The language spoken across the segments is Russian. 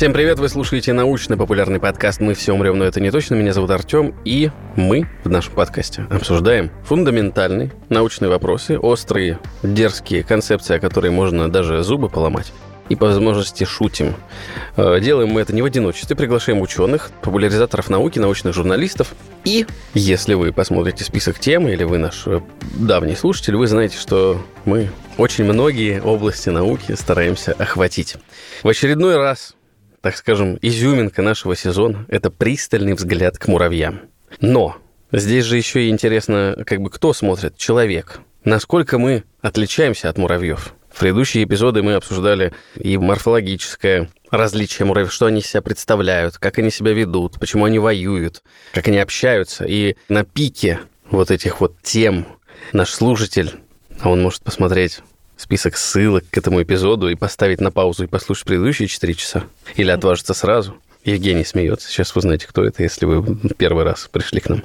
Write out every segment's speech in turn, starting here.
Всем привет, вы слушаете научно-популярный подкаст «Мы все умрем, но это не точно». Меня зовут Артем, и мы в нашем подкасте обсуждаем фундаментальные научные вопросы, острые, дерзкие концепции, о которые можно даже зубы поломать и по возможности шутим. Э, делаем мы это не в одиночестве, приглашаем ученых, популяризаторов науки, научных журналистов. И если вы посмотрите список тем, или вы наш э, давний слушатель, вы знаете, что мы очень многие области науки стараемся охватить. В очередной раз так скажем, изюминка нашего сезона – это пристальный взгляд к муравьям. Но здесь же еще и интересно, как бы кто смотрит? Человек. Насколько мы отличаемся от муравьев? В предыдущие эпизоды мы обсуждали и морфологическое различие муравьев, что они себя представляют, как они себя ведут, почему они воюют, как они общаются. И на пике вот этих вот тем наш слушатель, а он может посмотреть список ссылок к этому эпизоду и поставить на паузу и послушать предыдущие 4 часа. Или отважиться сразу. Евгений смеется. Сейчас вы знаете, кто это, если вы первый раз пришли к нам.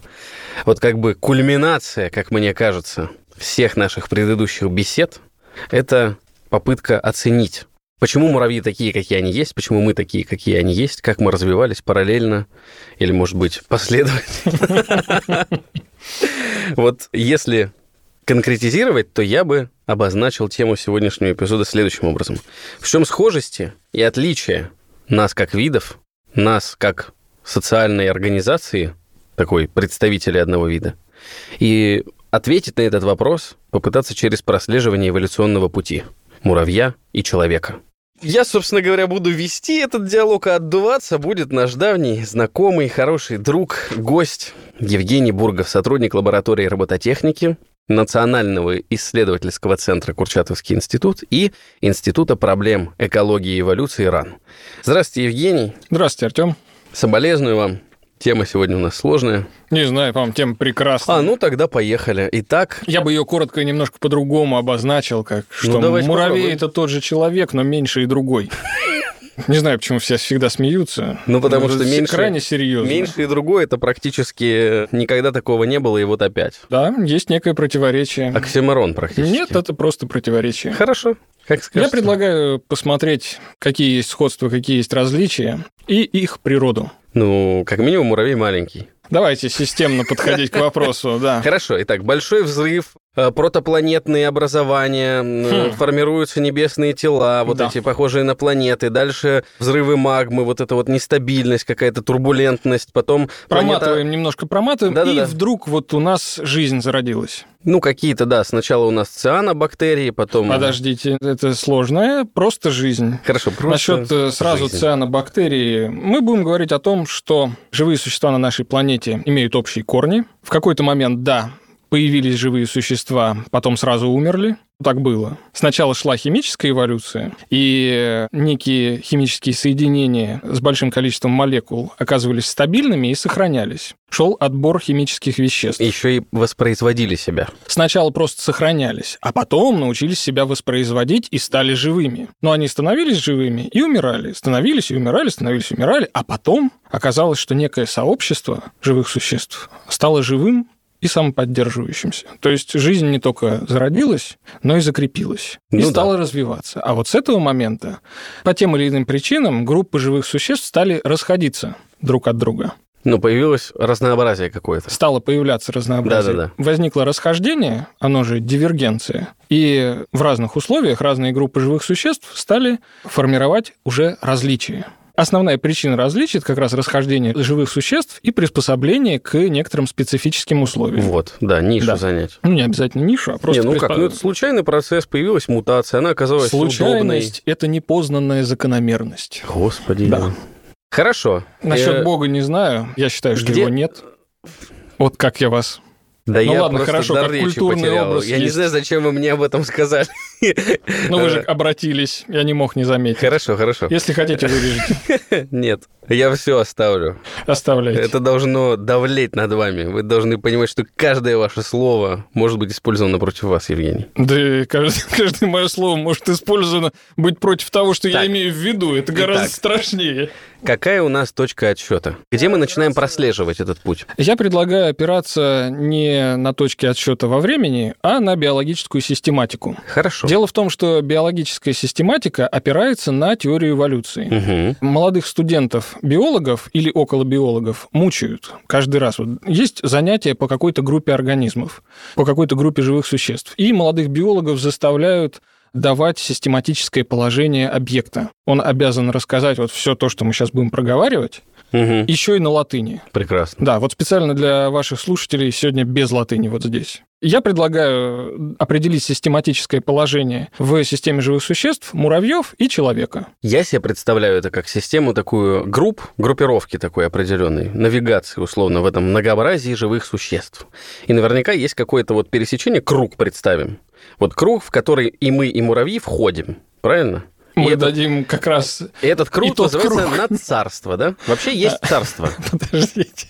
Вот как бы кульминация, как мне кажется, всех наших предыдущих бесед – это попытка оценить, почему муравьи такие, какие они есть, почему мы такие, какие они есть, как мы развивались параллельно или, может быть, последовательно. Вот если конкретизировать, то я бы обозначил тему сегодняшнего эпизода следующим образом. В чем схожести и отличие нас как видов, нас как социальной организации, такой представители одного вида, и ответить на этот вопрос, попытаться через прослеживание эволюционного пути муравья и человека. Я, собственно говоря, буду вести этот диалог, а отдуваться будет наш давний, знакомый, хороший друг, гость Евгений Бургов, сотрудник лаборатории робототехники, Национального исследовательского центра Курчатовский институт и Института проблем экологии и эволюции РАН. Здравствуйте, Евгений. Здравствуйте, Артем. Соболезную вам. Тема сегодня у нас сложная. Не знаю, по-моему, тема прекрасная. А, ну тогда поехали. Итак... Я бы ее коротко и немножко по-другому обозначил, как ну, что ну, муравей – это тот же человек, но меньше и другой. Не знаю, почему все всегда смеются. Ну, потому что меньше... Крайне серьезно. Меньше и другое, это практически никогда такого не было, и вот опять. Да, есть некое противоречие. Оксиморон практически. Нет, это просто противоречие. Хорошо. Как скажете. Я предлагаю посмотреть, какие есть сходства, какие есть различия, и их природу. Ну, как минимум, муравей маленький. Давайте системно подходить к вопросу, да. Хорошо, итак, большой взрыв, протопланетные образования, хм. формируются небесные тела, вот да. эти похожие на планеты, дальше взрывы магмы, вот эта вот нестабильность, какая-то турбулентность, потом... Проматываем, планета... немножко проматываем, Да-да-да. и вдруг вот у нас жизнь зародилась. Ну, какие-то, да, сначала у нас цианобактерии, потом... Подождите, это сложная, просто жизнь. Хорошо, просто Насчет э, сразу жизнь. цианобактерии, мы будем говорить о том, что живые существа на нашей планете имеют общие корни. В какой-то момент, да, появились живые существа, потом сразу умерли. Так было. Сначала шла химическая эволюция, и некие химические соединения с большим количеством молекул оказывались стабильными и сохранялись. Шел отбор химических веществ. Еще и воспроизводили себя. Сначала просто сохранялись, а потом научились себя воспроизводить и стали живыми. Но они становились живыми и умирали. Становились и умирали, становились и умирали. А потом оказалось, что некое сообщество живых существ стало живым и самоподдерживающимся. То есть жизнь не только зародилась, но и закрепилась и ну стала да. развиваться. А вот с этого момента по тем или иным причинам группы живых существ стали расходиться друг от друга. Ну, появилось разнообразие какое-то. Стало появляться разнообразие. Да-да-да. Возникло расхождение, оно же дивергенция. И в разных условиях разные группы живых существ стали формировать уже различия. Основная причина различий – это как раз расхождение живых существ и приспособление к некоторым специфическим условиям. Вот, да, нишу да. занять. Ну, не обязательно нишу, а просто... Не, ну приспо... как, ну это случайный процесс, появилась мутация, она оказалась Случайность – это непознанная закономерность. Господи. Да. Хорошо. Насчет э... Бога не знаю, я считаю, что Где... его нет. Вот как я вас да ну я ладно, хорошо, как культурный потерял. образ. Я есть. не знаю, зачем вы мне об этом сказали. Ну вы же обратились, я не мог не заметить. Хорошо, хорошо. Если хотите, вырежите. Нет, я все оставлю. Оставляйте. Это должно давлеть над вами. Вы должны понимать, что каждое ваше слово может быть использовано против вас, Евгений. Да каждое, каждое мое слово может использовано быть против того, что так. я имею в виду. Это гораздо Итак, страшнее. Какая у нас точка отсчета? Где мы начинаем прослеживать этот путь? Я предлагаю опираться не не на точке отсчета во времени, а на биологическую систематику. Хорошо. Дело в том, что биологическая систематика опирается на теорию эволюции. Угу. Молодых студентов, биологов или около биологов мучают каждый раз. Вот есть занятия по какой-то группе организмов, по какой-то группе живых существ. И молодых биологов заставляют давать систематическое положение объекта. Он обязан рассказать вот все то, что мы сейчас будем проговаривать, Угу. еще и на латыни. Прекрасно. Да, вот специально для ваших слушателей сегодня без латыни вот здесь. Я предлагаю определить систематическое положение в системе живых существ, муравьев и человека. Я себе представляю это как систему такую групп, группировки такой определенной, навигации условно в этом многообразии живых существ. И наверняка есть какое-то вот пересечение, круг представим. Вот круг, в который и мы, и муравьи входим. Правильно? Мы этот, дадим как раз... этот круг и называется круг. надцарство, да? Вообще есть царство. Подождите.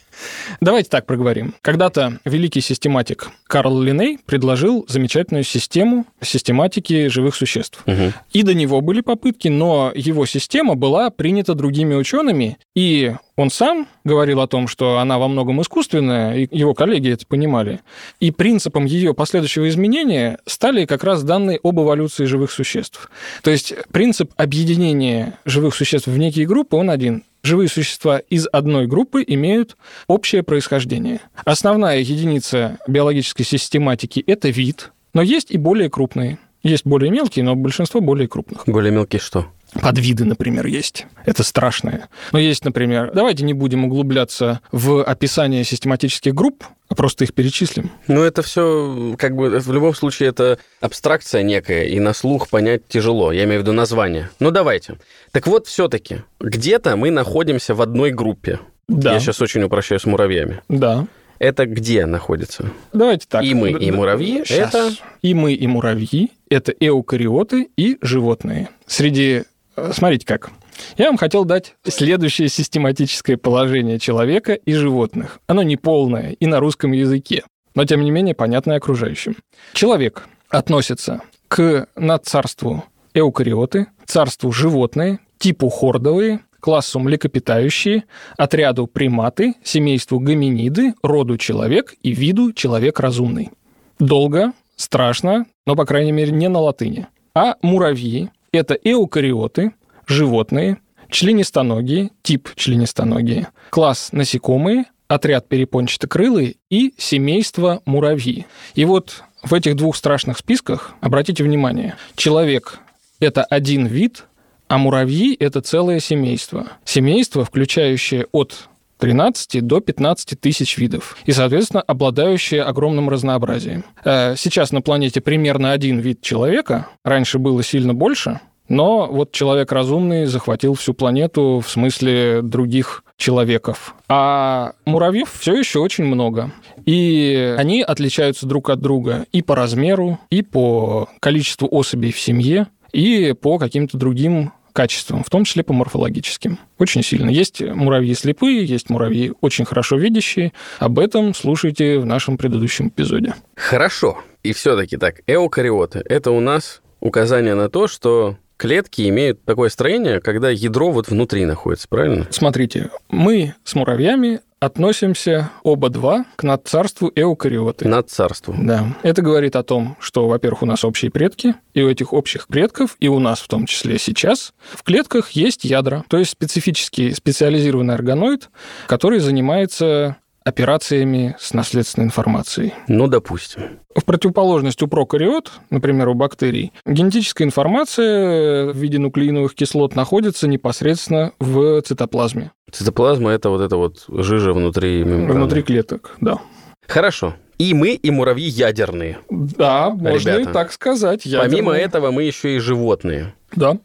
Давайте так проговорим. Когда-то великий систематик Карл Линней предложил замечательную систему систематики живых существ. Мгм. И до него были попытки, но его система была принята другими учеными, и он сам говорил о том, что она во многом искусственная, и его коллеги это понимали. И принципом ее последующего изменения стали как раз данные об эволюции живых существ. То есть принцип объединения живых существ в некие группы, он один. Живые существа из одной группы имеют общее происхождение. Основная единица биологической систематики – это вид, но есть и более крупные. Есть более мелкие, но большинство более крупных. Более мелкий что? Подвиды, например, есть. Это страшное. Но есть, например, давайте не будем углубляться в описание систематических групп, а просто их перечислим. Ну, это все, как бы, в любом случае, это абстракция некая, и на слух понять тяжело. Я имею в виду название. Ну, давайте. Так вот, все-таки, где-то мы находимся в одной группе. Да. Я сейчас очень упрощаю с муравьями. Да. Это где находится? Давайте так. И мы, и муравьи — Щас. это- И мы, и муравьи — это эукариоты и животные. Среди... Смотрите как. Я вам хотел дать следующее систематическое положение человека и животных. Оно не полное и на русском языке, но тем не менее понятное окружающим. Человек относится к надцарству эукариоты, царству животные, типу хордовые, классу млекопитающие, отряду приматы, семейству гоминиды, роду человек и виду человек разумный. Долго, страшно, но, по крайней мере, не на латыни. А муравьи – это эукариоты, животные, членистоногие, тип членистоногие, класс насекомые, отряд перепончатокрылые и семейство муравьи. И вот в этих двух страшных списках, обратите внимание, человек – это один вид, а муравьи – это целое семейство. Семейство, включающее от 13 до 15 тысяч видов и, соответственно, обладающие огромным разнообразием. Э, Сейчас на планете примерно один вид человека, раньше было сильно больше, но вот человек разумный захватил всю планету в смысле других человеков. А муравьев все еще очень много. И они отличаются друг от друга и по размеру, и по количеству особей в семье, и по каким-то другим качествам, в том числе по морфологическим. Очень сильно. Есть муравьи слепые, есть муравьи очень хорошо видящие. Об этом слушайте в нашем предыдущем эпизоде. Хорошо. И все-таки так, эукариоты – это у нас указание на то, что клетки имеют такое строение, когда ядро вот внутри находится, правильно? Смотрите, мы с муравьями относимся оба два к надцарству эукариоты. Над царством. Да. Это говорит о том, что, во-первых, у нас общие предки, и у этих общих предков, и у нас в том числе сейчас, в клетках есть ядра, то есть специфический специализированный органоид, который занимается операциями с наследственной информацией. Ну, допустим. В противоположность у прокариот, например, у бактерий, генетическая информация в виде нуклеиновых кислот находится непосредственно в цитоплазме, Цитоплазма – это вот это вот жижа внутри мембраны. внутри клеток, да. Хорошо. И мы, и муравьи ядерные. Да, можно Ребята, и так сказать. Помимо ядерные. этого, мы еще и животные. Да.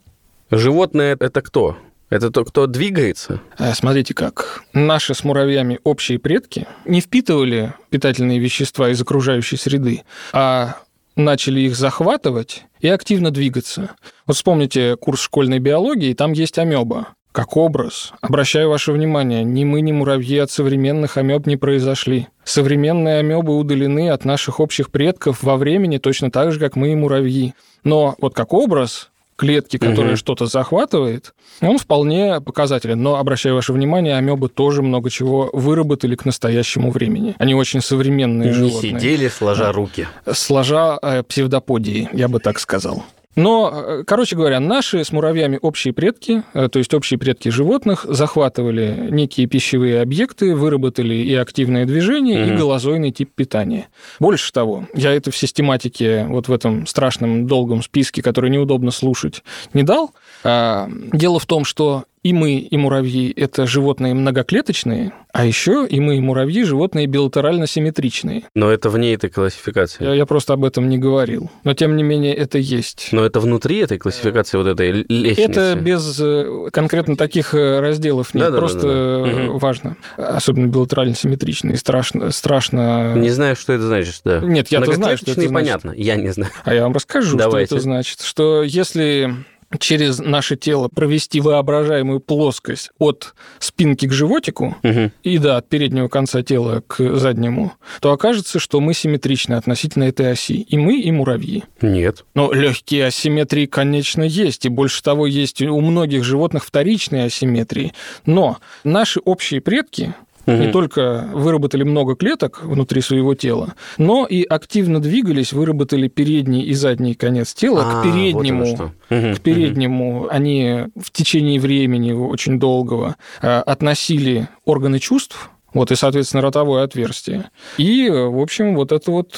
Животное – это кто? Это то, кто двигается? Э, Смотрите как. Наши с муравьями общие предки не впитывали питательные вещества из окружающей среды, а начали их захватывать и активно двигаться. Вот вспомните курс школьной биологии, там есть амеба. Как образ. Обращаю ваше внимание, ни мы, ни муравьи от современных амеб не произошли. Современные амебы удалены от наших общих предков во времени точно так же, как мы и муравьи. Но вот как образ, клетки, которая Мгм. что-то захватывает, он вполне показателен. Но, обращаю ваше внимание, амебы тоже много чего выработали к настоящему времени. Они очень современные Не животные. сидели, сложа руки. Сложа э, псевдоподии, я бы так сказал. Но, э, короче говоря, наши с муравьями общие предки, э, то есть общие предки животных, захватывали некие пищевые объекты, выработали и активное движение, и Мгм. голозойный тип питания. Больше того, я это в систематике, вот в этом страшном долгом списке, который неудобно слушать, не дал. А, Дело в том, что и мы, и муравьи – это животные многоклеточные, а еще и мы, и муравьи – животные билатерально-симметричные. Но это вне этой классификации. Я, я просто об этом не говорил. Но, тем не менее, это есть. Но это внутри этой классификации, вот этой лестницы. Это без э, конкретно таких э, разделов нет. Да-да-да-да-да. Просто э, Мгм. важно. Особенно билатерально симметричные. Страшно. страшно... Не знаю, что это значит, да. Нет, я-то знаю, что это значит. понятно, я не знаю. А я вам расскажу, Давайте. что это значит. Что если через наше тело провести воображаемую плоскость от спинки к животику, Мгм. и да, от переднего конца тела к заднему, то окажется, что мы симметричны относительно этой оси. И мы, и муравьи. Нет. Но легкие асимметрии, конечно, есть. И больше того, есть у многих животных вторичные асимметрии. Но наши общие предки не Мгм. только выработали много клеток внутри своего тела, но и активно двигались, выработали передний и задний конец тела А, к переднему. вот к переднему они в течение времени очень долгого э, относили органы чувств, вот и, соответственно, ротовое отверстие. И, э, в общем, вот это вот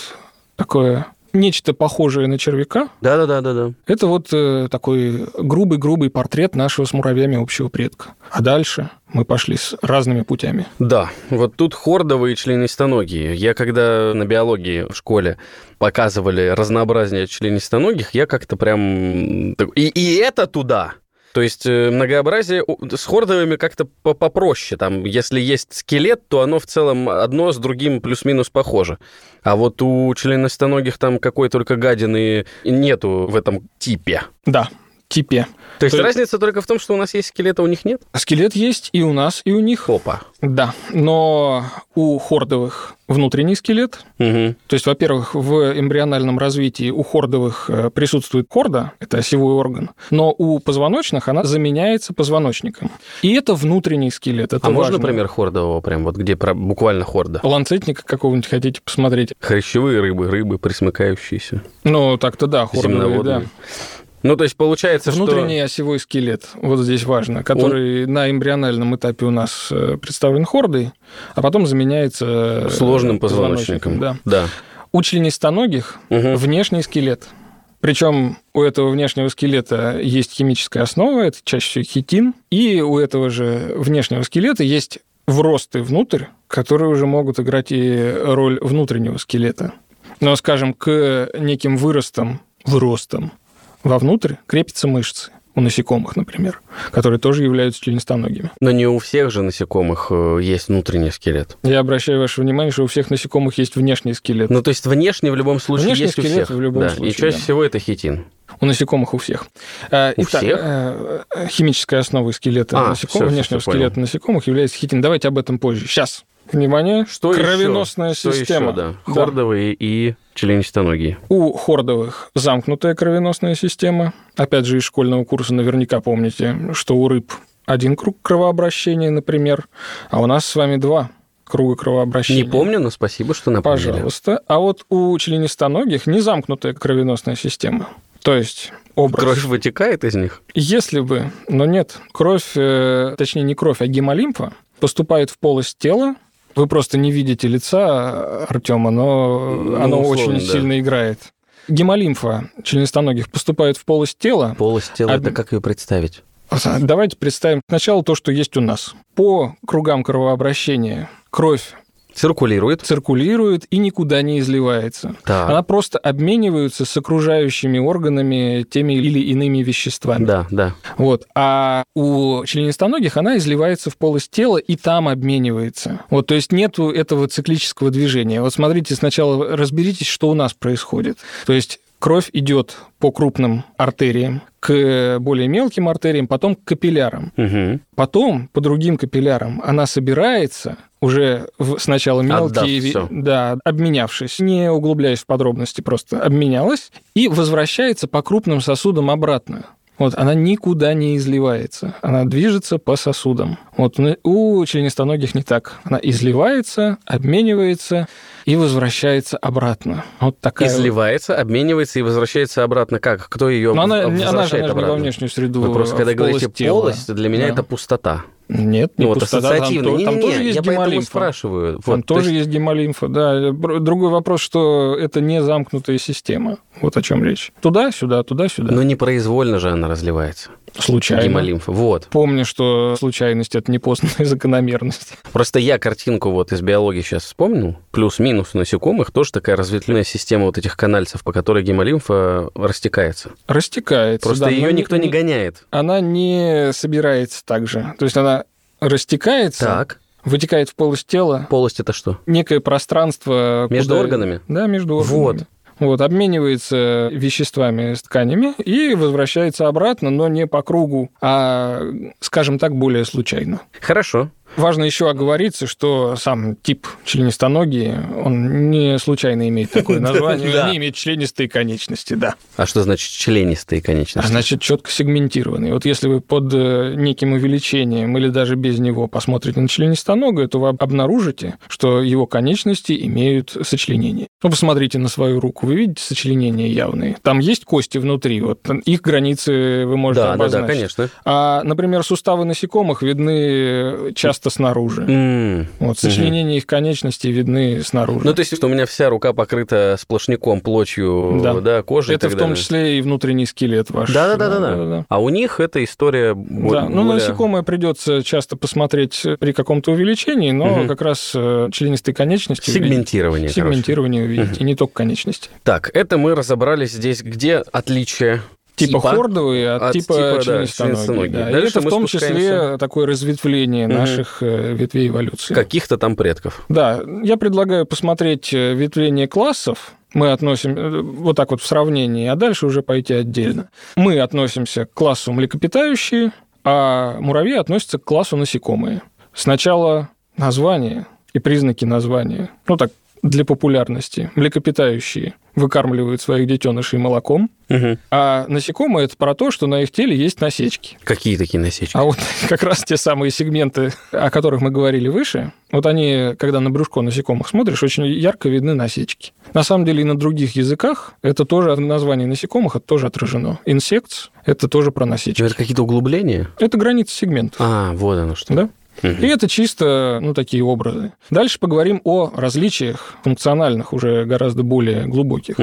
такое нечто похожее на червяка. Да-да-да-да-да. это вот э, такой грубый-грубый портрет нашего с муравьями общего предка. А дальше мы пошли с разными путями. Да, вот тут хордовые членистоногие. Я когда на биологии в школе показывали разнообразие членистоногих, я как-то прям... И, и это туда! То есть э, многообразие с хордовыми как-то по- попроще. Там, если есть скелет, то оно в целом одно с другим плюс-минус похоже. А вот у членистоногих там какой только гадины нету в этом типе. Да, типе. То есть То есть- разница только в том, что у нас есть скелет, а у них нет? Скелет есть и у нас, и у них. Хопа. Да, но у хордовых внутренний скелет. Мгм. То есть, во-первых, в эмбриональном развитии у хордовых э, присутствует хорда, это осевой орган, но у позвоночных она заменяется позвоночником. И это внутренний скелет. Это а можно важно. пример хордового, прям вот где про- буквально хорда? Ланцетника какого-нибудь хотите посмотреть? Хрящевые рыбы, рыбы присмыкающиеся, Ну, так-то да, хордовые, да. Ну, то есть получается, Внутренний осевой скелет, вот здесь важно, который на эмбриональном этапе у нас э, представлен хордой, а потом заменяется э, что сложным позвоночником. Да. да. У членистоногих Мгм. внешний скелет. Причем у этого внешнего скелета есть химическая основа, это чаще всего хитин, и у этого же внешнего скелета есть вросты внутрь, которые уже могут играть и роль внутреннего скелета. Но, скажем, к неким выростам, выростам вовнутрь крепятся мышцы. У насекомых, например, которые тоже являются членистоногими. Но не у всех же насекомых э, есть внутренний скелет. Я обращаю ваше внимание, что у всех насекомых есть внешний скелет. Ну, то есть внешний в любом случае Внешний есть у скелет всех. в любом да. случае, И чаще да. всего это хитин. У насекомых у всех. А, У Итак, всех? э, э, химической основой скелета А, насекомых, всё, внешнего понял. скелета насекомых является хитин. Давайте об этом позже. Сейчас. Внимание. Что Кровеносная еще? Что система. еще, да? Да. Хордовые и членистоногие. У хордовых замкнутая кровеносная система. Опять же, из школьного курса наверняка помните, что у рыб один круг кровообращения, например, а у нас с вами два круга кровообращения. Не помню, но спасибо, что напомнили. Пожалуйста. А вот у членистоногих не замкнутая кровеносная система. То есть образ. Кровь вытекает из них? Если бы, но нет, кровь, э, точнее не кровь, а гемолимфа поступает в полость тела. Вы просто не видите лица Артема, но Ну, оно условно, очень да. сильно играет. Гемолимфа членистоногих поступает в полость тела. Полость тела, Об- это как ее представить? Давайте представим сначала то, что есть у нас. По кругам кровообращения кровь Циркулирует. циркулирует и никуда не изливается. Так. Она просто обменивается с окружающими органами теми или иными веществами. Да, да. Вот. А у членистоногих она изливается в полость тела и там обменивается. Вот, то есть нету этого циклического движения. Вот смотрите, сначала разберитесь, что у нас происходит. То есть кровь идет по крупным артериям к более мелким артериям, потом к капиллярам. Мгм. Потом по другим капиллярам она собирается уже в- сначала мелкие, Отдав да, обменявшись, не углубляясь в подробности, просто обменялась и возвращается по крупным сосудам обратно. Вот она никуда не изливается. Она движется по сосудам. Вот у членистоногих не так. Она изливается, обменивается и возвращается обратно. Вот такая Изливается, обменивается и возвращается обратно. Как? Кто ее Но она, возвращает она же, она же обратно? во внешнюю среду. Вы просто а когда говорите полость полость, для меня Да. это пустота. Нет, не Ну, вот пустота, там, ассоциативно. то- там Не-не-не, тоже есть я гемолимфа. спрашиваю. Там Вот, то тоже есть- есть гемолимфа, да. Другой вопрос, что это не замкнутая система. Вот о чем речь. Туда-сюда, туда-сюда. Но непроизвольно же она разливается. Случайно. Гемолимфа. Вот. Помню, что случайность – это непознанная закономерность. Просто я картинку вот из биологии сейчас вспомнил. Плюс-минус насекомых тоже такая разветвленная система вот этих канальцев, по которой гемолимфа растекается. Растекается. Просто да, ее никто не гоняет. Она не собирается так же. То есть она растекается, Так. вытекает в полость тела, Полость это что? некое пространство... Между куда- органами? Да, между органами. Вот. Вот, обменивается веществами с тканями и возвращается обратно, но не по кругу, а, скажем так, более случайно. Хорошо. Важно еще оговориться, что сам тип членистоногий, он не случайно имеет такое название, он не имеет членистые конечности, да. А что значит членистые А конечности? значит, четко сегментированный. Вот если вы под э, неким увеличением или даже без него посмотрите на членистоногое, то вы обнаружите, что его конечности имеют сочленение. Ну, посмотрите на свою руку, вы видите сочленения явные. Там есть кости внутри, вот их границы вы можете Да, да, да, обозначить. конечно. А, например, суставы насекомых видны часто снаружи. М. Вот, сочленения их конечностей видны снаружи. Ну, то есть, что у меня вся рука покрыта сплошняком, плотью, да, Да. кожей это в том далее. числе и внутренний скелет ваш. Да-да-да-да. А у них эта история бо- Да, ну, на более- насекомое придется часто посмотреть при каком-то увеличении, но Мгм. как раз э, членистые конечности. Сегментирование, короче. Сегментирование увидите, и не только конечности. Так, это мы разобрались здесь, где отличие Типа, хордовые от, от типа, типа, да, членистоногие. да. И это в том спускаемся. числе такое разветвление Мгм. наших э, ветвей эволюции. каких-то там предков. Да, я предлагаю посмотреть э, ветвление классов. Мы относим э, вот так вот в сравнении, а дальше уже пойти отдельно. Мы относимся к классу млекопитающие, а муравьи относятся к классу насекомые. Сначала название и признаки названия. Ну так, для популярности. Млекопитающие выкармливают своих детенышей молоком, Мгм. а насекомые это про то, что на их теле есть насечки. Какие такие насечки? А вот как раз те самые сегменты, о которых мы говорили выше, вот они, когда на брюшко насекомых смотришь, очень ярко видны насечки. На самом деле и на других языках это тоже название насекомых, это тоже отражено. Insects – это тоже про насечки. Это какие-то углубления? Это граница сегментов. А, вот оно что. Да? И это чисто, ну, такие образы. Дальше поговорим о различиях функциональных, уже гораздо более глубоких.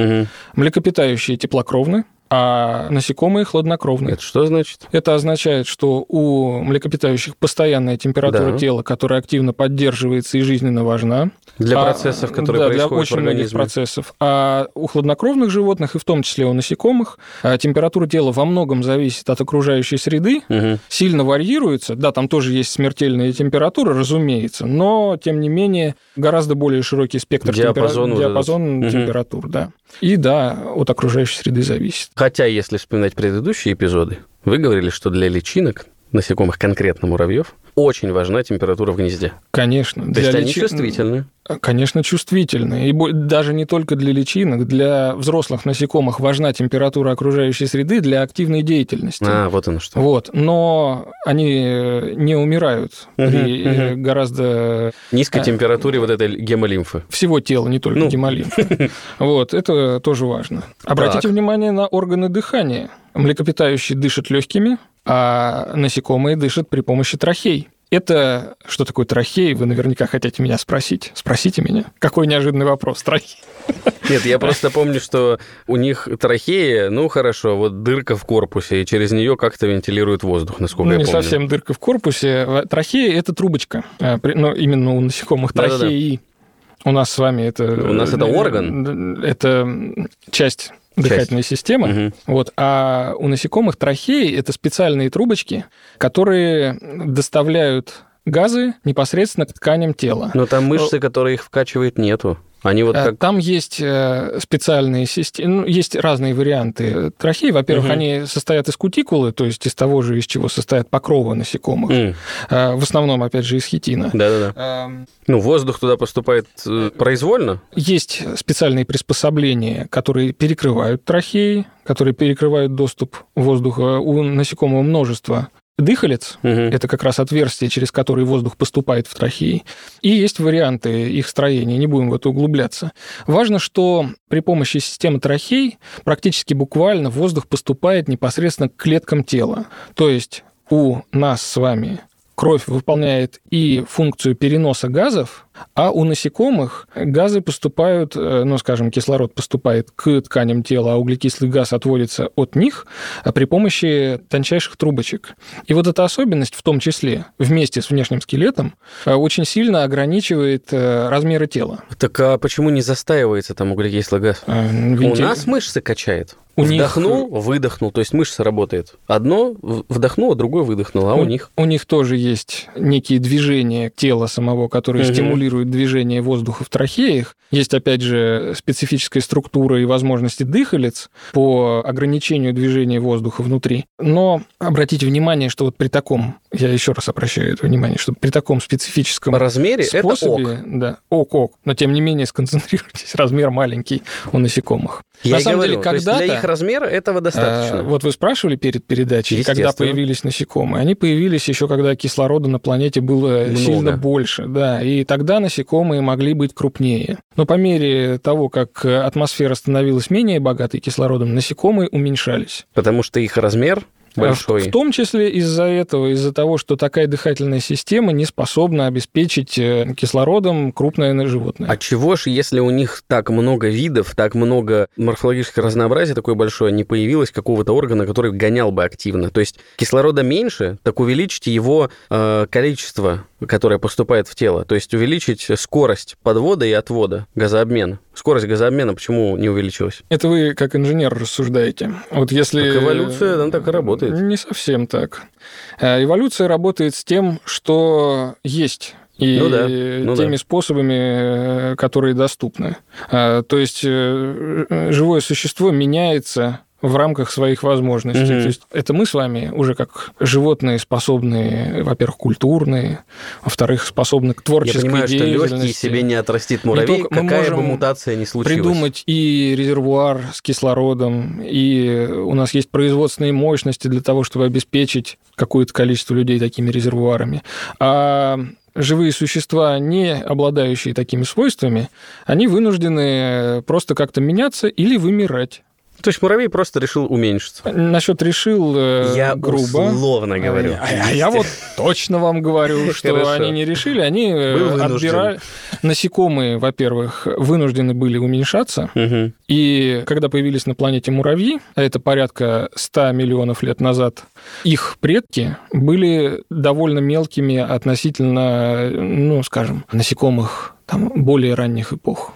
Млекопитающие теплокровны, а насекомые хладнокровны. Это что значит? Это означает, что у млекопитающих постоянная температура Да. тела, которая активно поддерживается и жизненно важна. Для А, процессов, которые да, происходят для очень в многих организме. процессов. А у хладнокровных животных, и в том числе у насекомых, а, температура тела во многом зависит от окружающей среды, Мгм. сильно варьируется. Да, там тоже есть смертельные температуры, разумеется, но, тем не менее, гораздо более широкий спектр Диапазон темпера- диапазон Мгм. температур, да. И да, от окружающей среды зависит. Хотя, если вспоминать предыдущие эпизоды, вы говорили, что для личинок, насекомых конкретно муравьев, очень важна температура в гнезде. Конечно. То есть для они личи- чувствительны. Конечно, чувствительны. И даже не только для личинок, для взрослых насекомых важна температура окружающей среды для активной деятельности. А, вот оно что. Вот, но они э, не умирают при э, гораздо Низкой А. температуре вот этой гемолимфы. всего тела, не только Ну. гемолимфа. Вот, это тоже важно. Обратите внимание на органы дыхания. Млекопитающие дышат легкими, а насекомые дышат при помощи трахей. Это что такое трахеи? Вы наверняка хотите меня спросить. Спросите меня. Какой неожиданный вопрос. Трахеи. Нет, я просто помню, что у них трахея, ну хорошо, вот дырка в корпусе, и через нее как-то вентилирует воздух, насколько Ну, я не помню. совсем дырка в корпусе. Трахея – это трубочка. А, при- Ну, именно у насекомых трахеи. У нас с вами это... У нас это орган? Это часть дыхательной системы. Мгм. Вот. А у насекомых трахеи – это специальные трубочки, которые доставляют газы непосредственно к тканям тела. Но там мышцы, которые их вкачивает, нету. Они вот Э, как... Там есть э, специальные системы, ну, есть разные варианты трахей. Во-первых, Мгм. они состоят из кутикулы, то есть из того же, из чего состоят покровы насекомых. Э, В основном, опять же, из хитина. Да-да-да. Эм, Ну, воздух туда поступает произвольно? Есть специальные приспособления, которые перекрывают трахеи, которые перекрывают доступ воздуха. У насекомого множество дыхалец, Мгм. это как раз отверстие, через которое воздух поступает в трахеи. И есть варианты их строения, не будем в это углубляться. Важно, что при помощи системы трахей практически буквально воздух поступает непосредственно к клеткам тела. То есть у нас с вами кровь выполняет и функцию переноса газов, а у насекомых газы поступают, э, ну, скажем, кислород поступает к тканям тела, а углекислый газ отводится от них а при помощи тончайших трубочек. И вот эта особенность, в том числе вместе с внешним скелетом, э, очень сильно ограничивает э, размеры тела. Так а почему не застаивается там углекислый газ? Э, У нас мышцы качает. У них- Вдохнул, выдохнул, то есть мышца работает. Одно вдохнуло, другое выдохнуло, а у них... У них тоже есть некие движения тела самого, которые Мгм. стимулируют движение воздуха в трахеях. Есть, опять же, специфическая структура и возможности дыхалец по ограничению движения воздуха внутри. Но обратите внимание, что вот при таком, я еще раз обращаю это внимание, что при таком специфическом размере это способе, ок. да, ок-ок, но тем не менее сконцентрируйтесь, размер маленький у насекомых. Я На самом говорю, деле, когда-то... для их размера этого достаточно. А, Вот вы спрашивали перед передачей, когда появились насекомые. Они появились еще когда кислорода на планете было Много. сильно больше, да, и тогда насекомые могли быть крупнее. Но по мере того, как атмосфера становилась менее богатой кислородом, насекомые уменьшались. Потому что их размер А большой. В, том числе из-за этого, из-за того, что такая дыхательная система не способна обеспечить э, кислородом крупное животное. А чего ж, если у них так много видов, так много морфологического разнообразия такое большое, не появилось какого-то органа, который гонял бы активно? То есть кислорода меньше, так увеличите его э, количество, которое поступает в тело. То есть увеличить скорость подвода и отвода, газообмена. Скорость газообмена почему не увеличилась? Это вы как инженер рассуждаете. Вот если... Так эволюция, она так и работает. Не совсем так. Э, Эволюция работает с тем, что есть и Ну да, ну теми да. способами, э, которые доступны. А, То есть э, э, живое существо меняется в рамках своих возможностей. Мгм. То есть это мы с вами уже как животные способные, во-первых, культурные, во-вторых, способны к Я творческой понимаю, что деятельности. себе не отрастит муравей, только мы какая бы можем мутация ни случилась. придумать и резервуар с кислородом, и у нас есть производственные мощности для того, чтобы обеспечить какое-то количество людей такими резервуарами. А живые существа, не обладающие такими свойствами, они вынуждены просто как-то меняться или вымирать. То есть муравей просто решил уменьшиться. Насчет решил э, Я грубо. условно говорю. А, а я вот точно вам говорю, что Хорошо. они не решили, они э, отбирали. Насекомые, во-первых, вынуждены были уменьшаться, Мгм. и когда появились на планете муравьи, а это порядка 100 миллионов лет назад, их предки были довольно мелкими относительно, ну, скажем, насекомых там, более ранних эпох.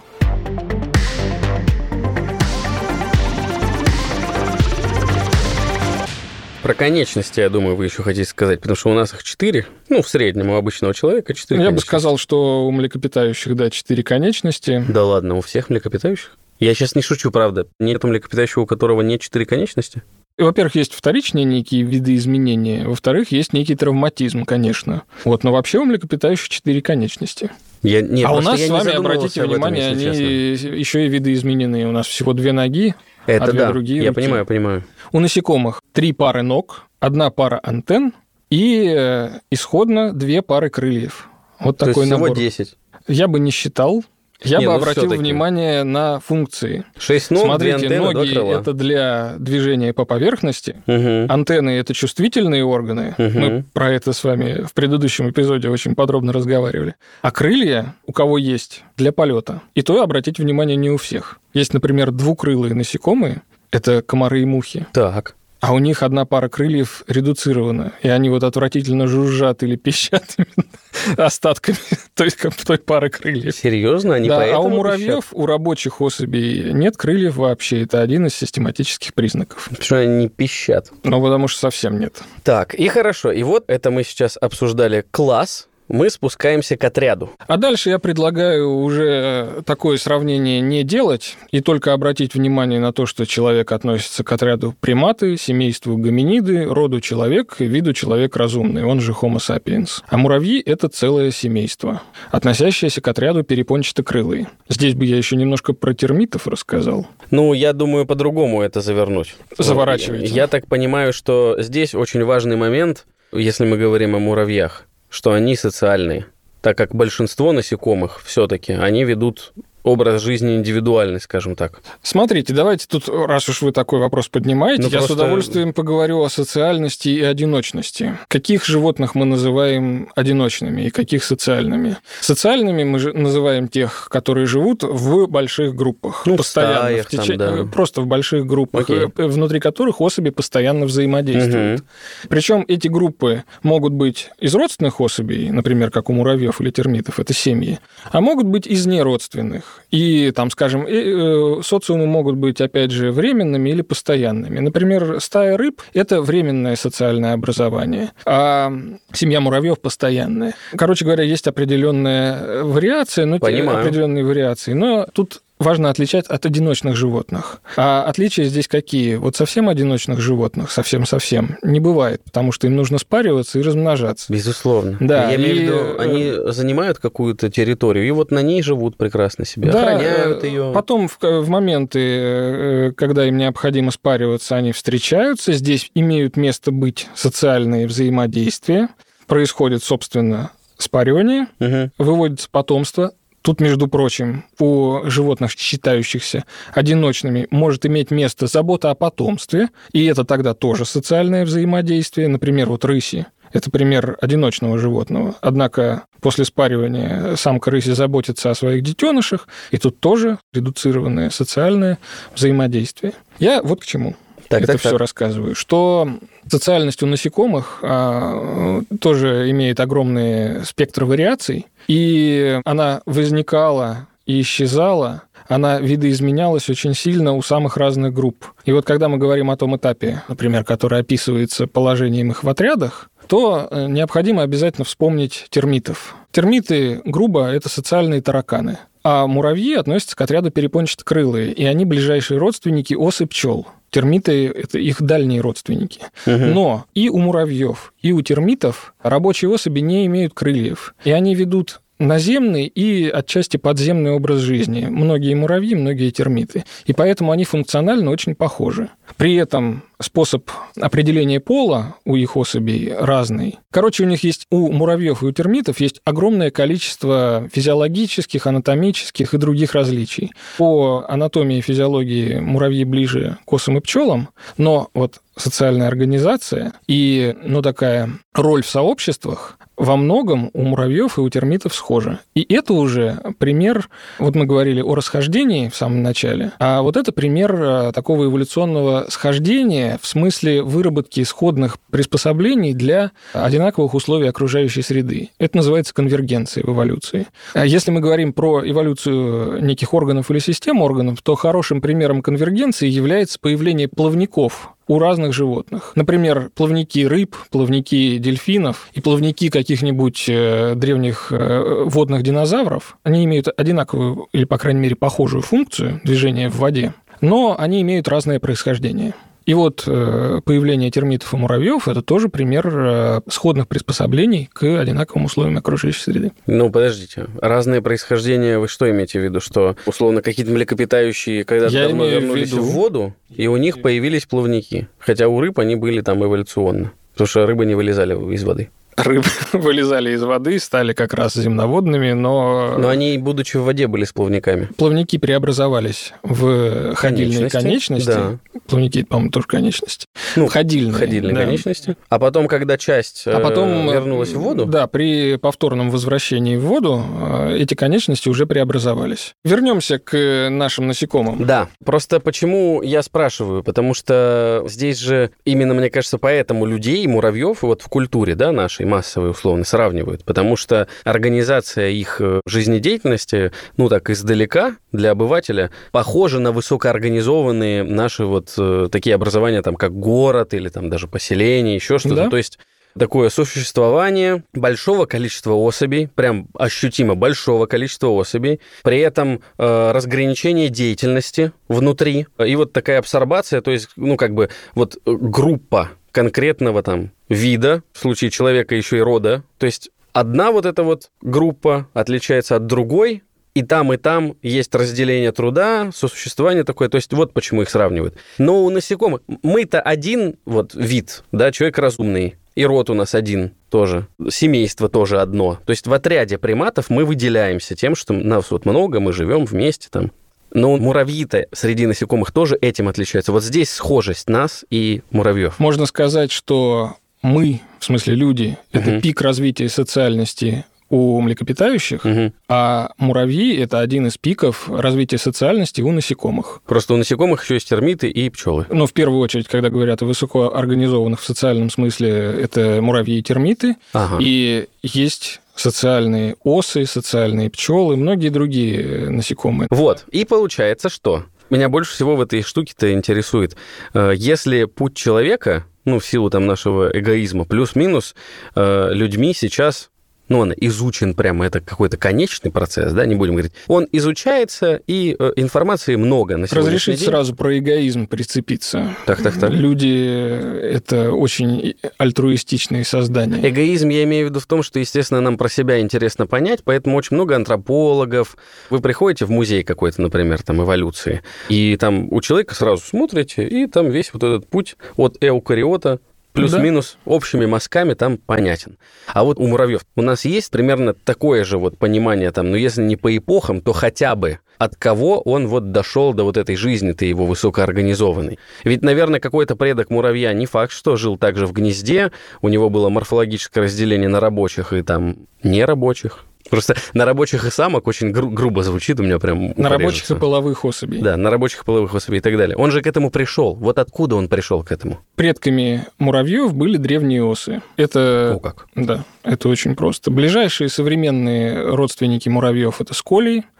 Про конечности, я думаю, вы еще хотите сказать, потому что у нас их четыре, ну, в среднем у обычного человека четыре Я бы сказал, что у млекопитающих, да, четыре конечности. Да ладно, у всех млекопитающих? Я сейчас не шучу, правда. Нет млекопитающего, у которого нет четыре конечности? Во-первых, есть вторичные некие виды изменения, во-вторых, есть некий травматизм, конечно. Вот, но вообще у млекопитающих четыре конечности. Я, нет, а у нас я с вами, обратите об этом, внимание, если они честно. еще и виды изменены. У нас всего две ноги, Это а две да, другие я руки. понимаю, понимаю. У насекомых три пары ног, одна пара антенн и э, исходно две пары крыльев. Вот То есть такой всего набор. 10. Я бы не считал. Я Не, бы ну обратил внимание на функции. Шесть ног, Смотрите, антенны, ноги это для движения по поверхности, Мгм. антенны это чувствительные органы. Мгм. Мы про это с вами в предыдущем эпизоде очень подробно разговаривали. А крылья, у кого есть, для полета. И то обратите внимание не у всех. Есть, например, двукрылые насекомые. Это комары и мухи. Так. А у них одна пара крыльев редуцирована, и они вот отвратительно жужжат или пищат остатками той, как той пары крыльев. Серьезно? Они да, а у пищат? муравьев, у рабочих особей нет крыльев вообще. Это один из систематических признаков. Почему они не пищат? Ну, потому что совсем нет. Так, и хорошо. И вот это мы сейчас обсуждали класс мы спускаемся к отряду. А дальше я предлагаю уже такое сравнение не делать и только обратить внимание на то, что человек относится к отряду приматы, семейству гоминиды, роду человек, виду человек разумный, он же Homo sapiens. А муравьи – это целое семейство, относящееся к отряду перепончатокрылые. Здесь бы я еще немножко про термитов рассказал. Ну, я думаю, по-другому это завернуть. Заворачивайте. Я так понимаю, что здесь очень важный момент, если мы говорим о муравьях, что они социальные, так как большинство насекомых все-таки они ведут образ жизни индивидуальный, скажем так. Смотрите, давайте тут, раз уж вы такой вопрос поднимаете, ну, я просто... с удовольствием поговорю о социальности и одиночности. Каких животных мы называем одиночными и каких социальными? Социальными мы же называем тех, которые живут в больших группах. Ну, постоянно. В теч... там, да. Просто в больших группах, Окей. Э, внутри которых особи постоянно взаимодействуют. Угу. Причем эти группы могут быть из родственных особей, например, как у муравьев или термитов, это семьи, а могут быть из неродственных. И там, скажем, э, социумы могут быть, опять же, временными или постоянными. Например, стая рыб – это временное социальное образование, а семья муравьев – постоянная. Короче говоря, есть определенная вариация, но Понимаю. определенные вариации. Но тут важно отличать от одиночных животных. А отличия здесь какие? Вот совсем одиночных животных, совсем-совсем, не бывает, потому что им нужно спариваться и размножаться. Безусловно. Да, Я и... имею в виду, они занимают какую-то территорию, и вот на ней живут прекрасно себе, да, охраняют ее. Потом в, в моменты, э, когда им необходимо спариваться, они встречаются, здесь имеют место быть социальные взаимодействия, происходит, собственно, спаривание, угу. выводится потомство, Тут, между прочим, у животных, считающихся одиночными, может иметь место забота о потомстве, и это тогда тоже социальное взаимодействие. Например, вот рыси – это пример одиночного животного. Однако после спаривания самка рыси заботится о своих детенышах, и тут тоже редуцированное социальное взаимодействие. Я вот к чему так, это так, все так. рассказываю, что социальность у насекомых а, тоже имеет огромный спектр вариаций, и она возникала и исчезала, она видоизменялась очень сильно у самых разных групп. И вот когда мы говорим о том этапе, например, который описывается положением их в отрядах, то э, необходимо обязательно вспомнить термитов. Термиты, грубо, это социальные тараканы. А муравьи относятся к отряду перепончатокрылые, и они ближайшие родственники осы пчел. Термиты – это их дальние родственники. Угу. Но и у муравьев, и у термитов рабочие особи не имеют крыльев. И они ведут наземный и отчасти подземный образ жизни. Многие муравьи, многие термиты. И поэтому они функционально очень похожи. При этом способ определения пола у их особей разный. Короче, у них есть, у муравьев и у термитов есть огромное количество физиологических, анатомических и других различий. По анатомии и физиологии муравьи ближе к осам и пчелам, но вот социальная организация и, ну, такая роль в сообществах, во многом у муравьев и у термитов схожи. И это уже пример, вот мы говорили о расхождении в самом начале, а вот это пример э, такого эволюционного схождения в смысле выработки исходных приспособлений для одинаковых условий окружающей среды. Это называется конвергенцией в эволюции. А если мы говорим про эволюцию неких органов или систем органов, то хорошим примером конвергенции является появление плавников у разных животных. Например, плавники рыб, плавники дельфинов и плавники каких-нибудь э, древних э, водных динозавров, они имеют одинаковую или, по крайней мере, похожую функцию движения в воде, но они имеют разное происхождение. И вот э, появление термитов и муравьев – это тоже пример э, сходных приспособлений к одинаковым условиям окружающей среды. Ну, подождите. Разное происхождение, вы что имеете в виду? Что, условно, какие-то млекопитающие когда-то давно вернулись в, виду... в воду, и у них появились плавники. Хотя у рыб они были там эволюционно. Потому что рыбы не вылезали из воды рыбы вылезали из воды, стали как раз земноводными, но... Но они, будучи в воде, были с плавниками. Плавники преобразовались в ходильные конечности. Да. Плавники, по-моему, тоже конечности. Ну, ходильные. Ходильные да. конечности. А потом, когда часть а потом, э, вернулась в воду... Да, при повторном возвращении в воду э, эти конечности уже преобразовались. Вернемся к нашим насекомым. Да. Просто почему я спрашиваю? Потому что здесь же именно, мне кажется, поэтому людей, муравьев, вот в культуре, да, нашей, и массовые условно сравнивают, потому что организация их э, жизнедеятельности, ну так издалека для обывателя, похожа на высокоорганизованные наши вот э, такие образования, там как город или там даже поселение, еще что-то. Да? То есть такое сосуществование большого количества особей, прям ощутимо большого количества особей, при этом э, разграничение деятельности внутри, и вот такая абсорбация, то есть, ну, как бы, вот группа конкретного там вида, в случае человека еще и рода, то есть одна вот эта вот группа отличается от другой, и там, и там есть разделение труда, сосуществование такое. То есть вот почему их сравнивают. Но у насекомых... Мы-то один вот вид, да, человек разумный. И род у нас один тоже. Семейство тоже одно. То есть в отряде приматов мы выделяемся тем, что нас вот много, мы живем вместе там. Но муравьи-то среди насекомых тоже этим отличаются. Вот здесь схожесть нас и муравьев. Можно сказать, что мы, в смысле люди, это угу. пик развития социальности у млекопитающих, угу. а муравьи это один из пиков развития социальности у насекомых. Просто у насекомых еще есть термиты и пчелы. Ну, в первую очередь, когда говорят о высокоорганизованных в социальном смысле, это муравьи и термиты. Ага. И есть социальные осы, социальные пчелы, многие другие насекомые. Вот. И получается, что меня больше всего в этой штуке-то интересует. Э, если путь человека, ну, в силу там нашего эгоизма, плюс-минус, э, людьми сейчас ну, он изучен прямо, это какой-то конечный процесс, да, не будем говорить. Он изучается, и э, информации много на Разрешить день. сразу про эгоизм прицепиться. Так, так, так. Люди – это очень альтруистичные создания. Эгоизм я имею в виду в том, что, естественно, нам про себя интересно понять, поэтому очень много антропологов. Вы приходите в музей какой-то, например, там, эволюции, и там у человека сразу смотрите, и там весь вот этот путь от эукариота плюс-минус да. общими мазками там понятен. А вот у муравьев у нас есть примерно такое же вот понимание там, ну если не по эпохам, то хотя бы от кого он вот дошел до вот этой жизни, ты его высокоорганизованный. Ведь, наверное, какой-то предок муравья не факт, что жил также в гнезде, у него было морфологическое разделение на рабочих и там нерабочих. Просто на рабочих и самок очень гру- грубо звучит, у меня прям На рабочих и половых особей. Да, на рабочих и половых особей и так далее. Он же к этому пришел. Вот откуда он пришел к этому? Предками муравьев были древние осы. Это... О как. Да, это очень просто. Ближайшие современные родственники муравьев это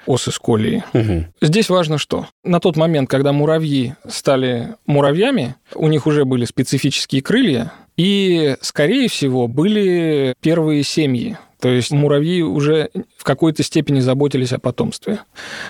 осы сколии. Угу. Здесь важно что? На тот момент, когда муравьи стали муравьями, у них уже были специфические крылья, и, скорее всего, были первые семьи, то есть муравьи уже в какой-то степени заботились о потомстве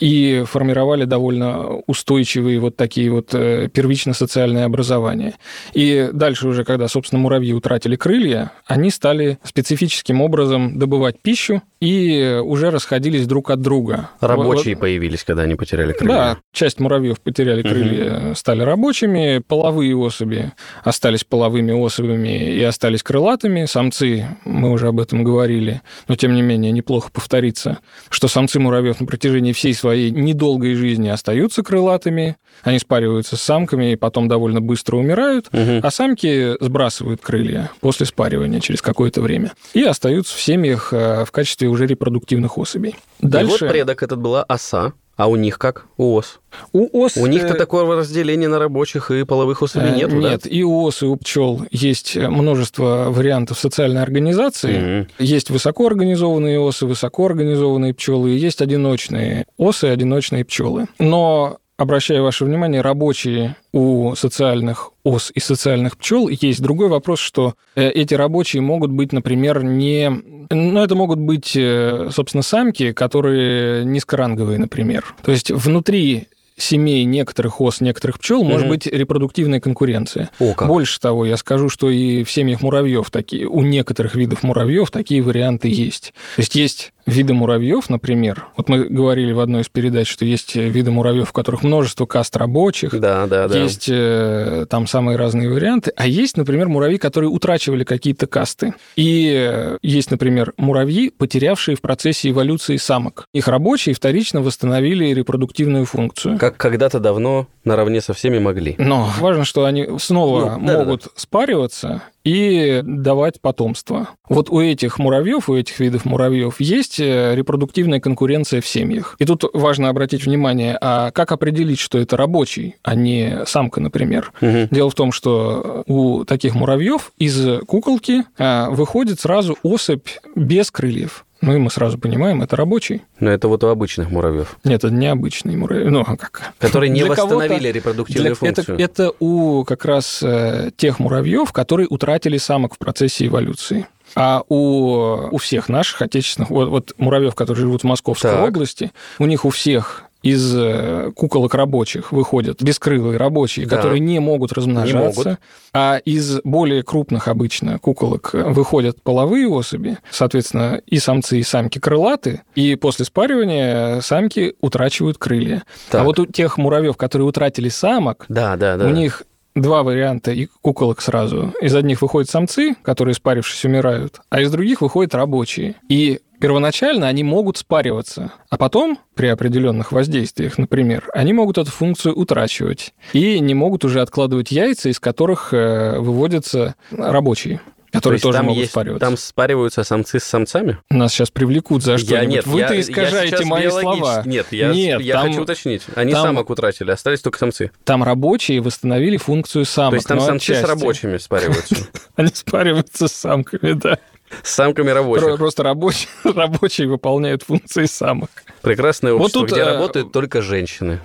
и формировали довольно устойчивые вот такие вот э, первично-социальные образования. И дальше уже, когда, собственно, муравьи утратили крылья, они стали специфическим образом добывать пищу и уже расходились друг от друга. Рабочие вот, появились, когда они потеряли крылья. Да, часть муравьев потеряли крылья, угу. стали рабочими, половые особи остались половыми особями и остались крылатыми, самцы, мы уже об этом говорили, но тем не менее неплохо повториться, что самцы муравьев на протяжении всей своей недолгой жизни остаются крылатыми, они спариваются с самками и потом довольно быстро умирают, угу. а самки сбрасывают крылья после спаривания через какое-то время и остаются в семьях э, в качестве уже репродуктивных особей. Дальше... И вот предок этот была оса. А у них как? У ос? У ос... У них-то э, такого разделения на рабочих и половых особей э, Нет, да? и у ос, и у пчел есть множество вариантов социальной организации. Mm-hmm. Есть высокоорганизованные осы, высокоорганизованные пчелы, и есть одиночные осы, одиночные пчелы. Но обращаю ваше внимание, рабочие у социальных ос и социальных пчел есть другой вопрос, что э, эти рабочие могут быть, например, не... Ну, это могут быть, э, собственно, самки, которые низкоранговые, например. То есть внутри семей некоторых ос, некоторых пчел угу. может быть репродуктивная конкуренция. О, как. Больше того, я скажу, что и в семьях муравьев такие, у некоторых видов муравьев такие варианты есть. То есть есть виды муравьев, например, вот мы говорили в одной из передач, что есть виды муравьев, в которых множество каст рабочих, да, да, да. есть э, там самые разные варианты, а есть, например, муравьи, которые утрачивали какие-то касты. И есть, например, муравьи, потерявшие в процессе эволюции самок. Их рабочие вторично восстановили репродуктивную функцию. Как когда-то давно наравне со всеми могли. Но важно, что они снова ну, могут да, да. спариваться и давать потомство. Вот у этих муравьев, у этих видов муравьев есть э, репродуктивная конкуренция в семьях. И тут важно обратить внимание, а как определить, что это рабочий, а не самка, например. Угу. Дело в том, что у таких муравьев из куколки а, выходит сразу особь без крыльев. Ну и мы сразу понимаем, это рабочий. Но это вот у обычных муравьев. Нет, это необычный муравей. Ну, а как? Которые не Для восстановили репродуктивную Для- это, функцию. это у как раз э, тех муравьев, которые утратили самок в процессе эволюции. А у, у всех наших отечественных, вот, вот муравьев, которые живут в Московской Так. области, у них у всех из э, куколок рабочих выходят бескрылые рабочие, Да. которые не могут размножаться. могут. А из более крупных обычно куколок э, выходят половые особи, соответственно, и самцы, и самки крылаты, и после спаривания самки утрачивают крылья. Так. А вот у тех муравьев, которые утратили самок, Да, да, да. у них два варианта и куколок сразу. Из одних выходят самцы, которые, спарившись, умирают, а из других выходят рабочие. И первоначально они могут спариваться, а потом, при определенных воздействиях, например, они могут эту функцию утрачивать и не могут уже откладывать яйца, из которых э, выводятся рабочие. То Которые есть тоже там могут есть- спариваться. Там спариваются самцы с самцами? Нас сейчас привлекут за Я что-нибудь. нет, Вы-то я- я искажаете сейчас мои слова. Нет, я, Нет, я там- хочу уточнить. Они там- самок утратили, остались только самцы. Там рабочие восстановили функцию самок. То есть там но самцы с отчасти. рабочими спариваются. Они спариваются с самками, да. С самками рабочих. Просто рабочие, рабочие выполняют функции самок. Прекрасное Вот общество, тут, где э, работают только женщины.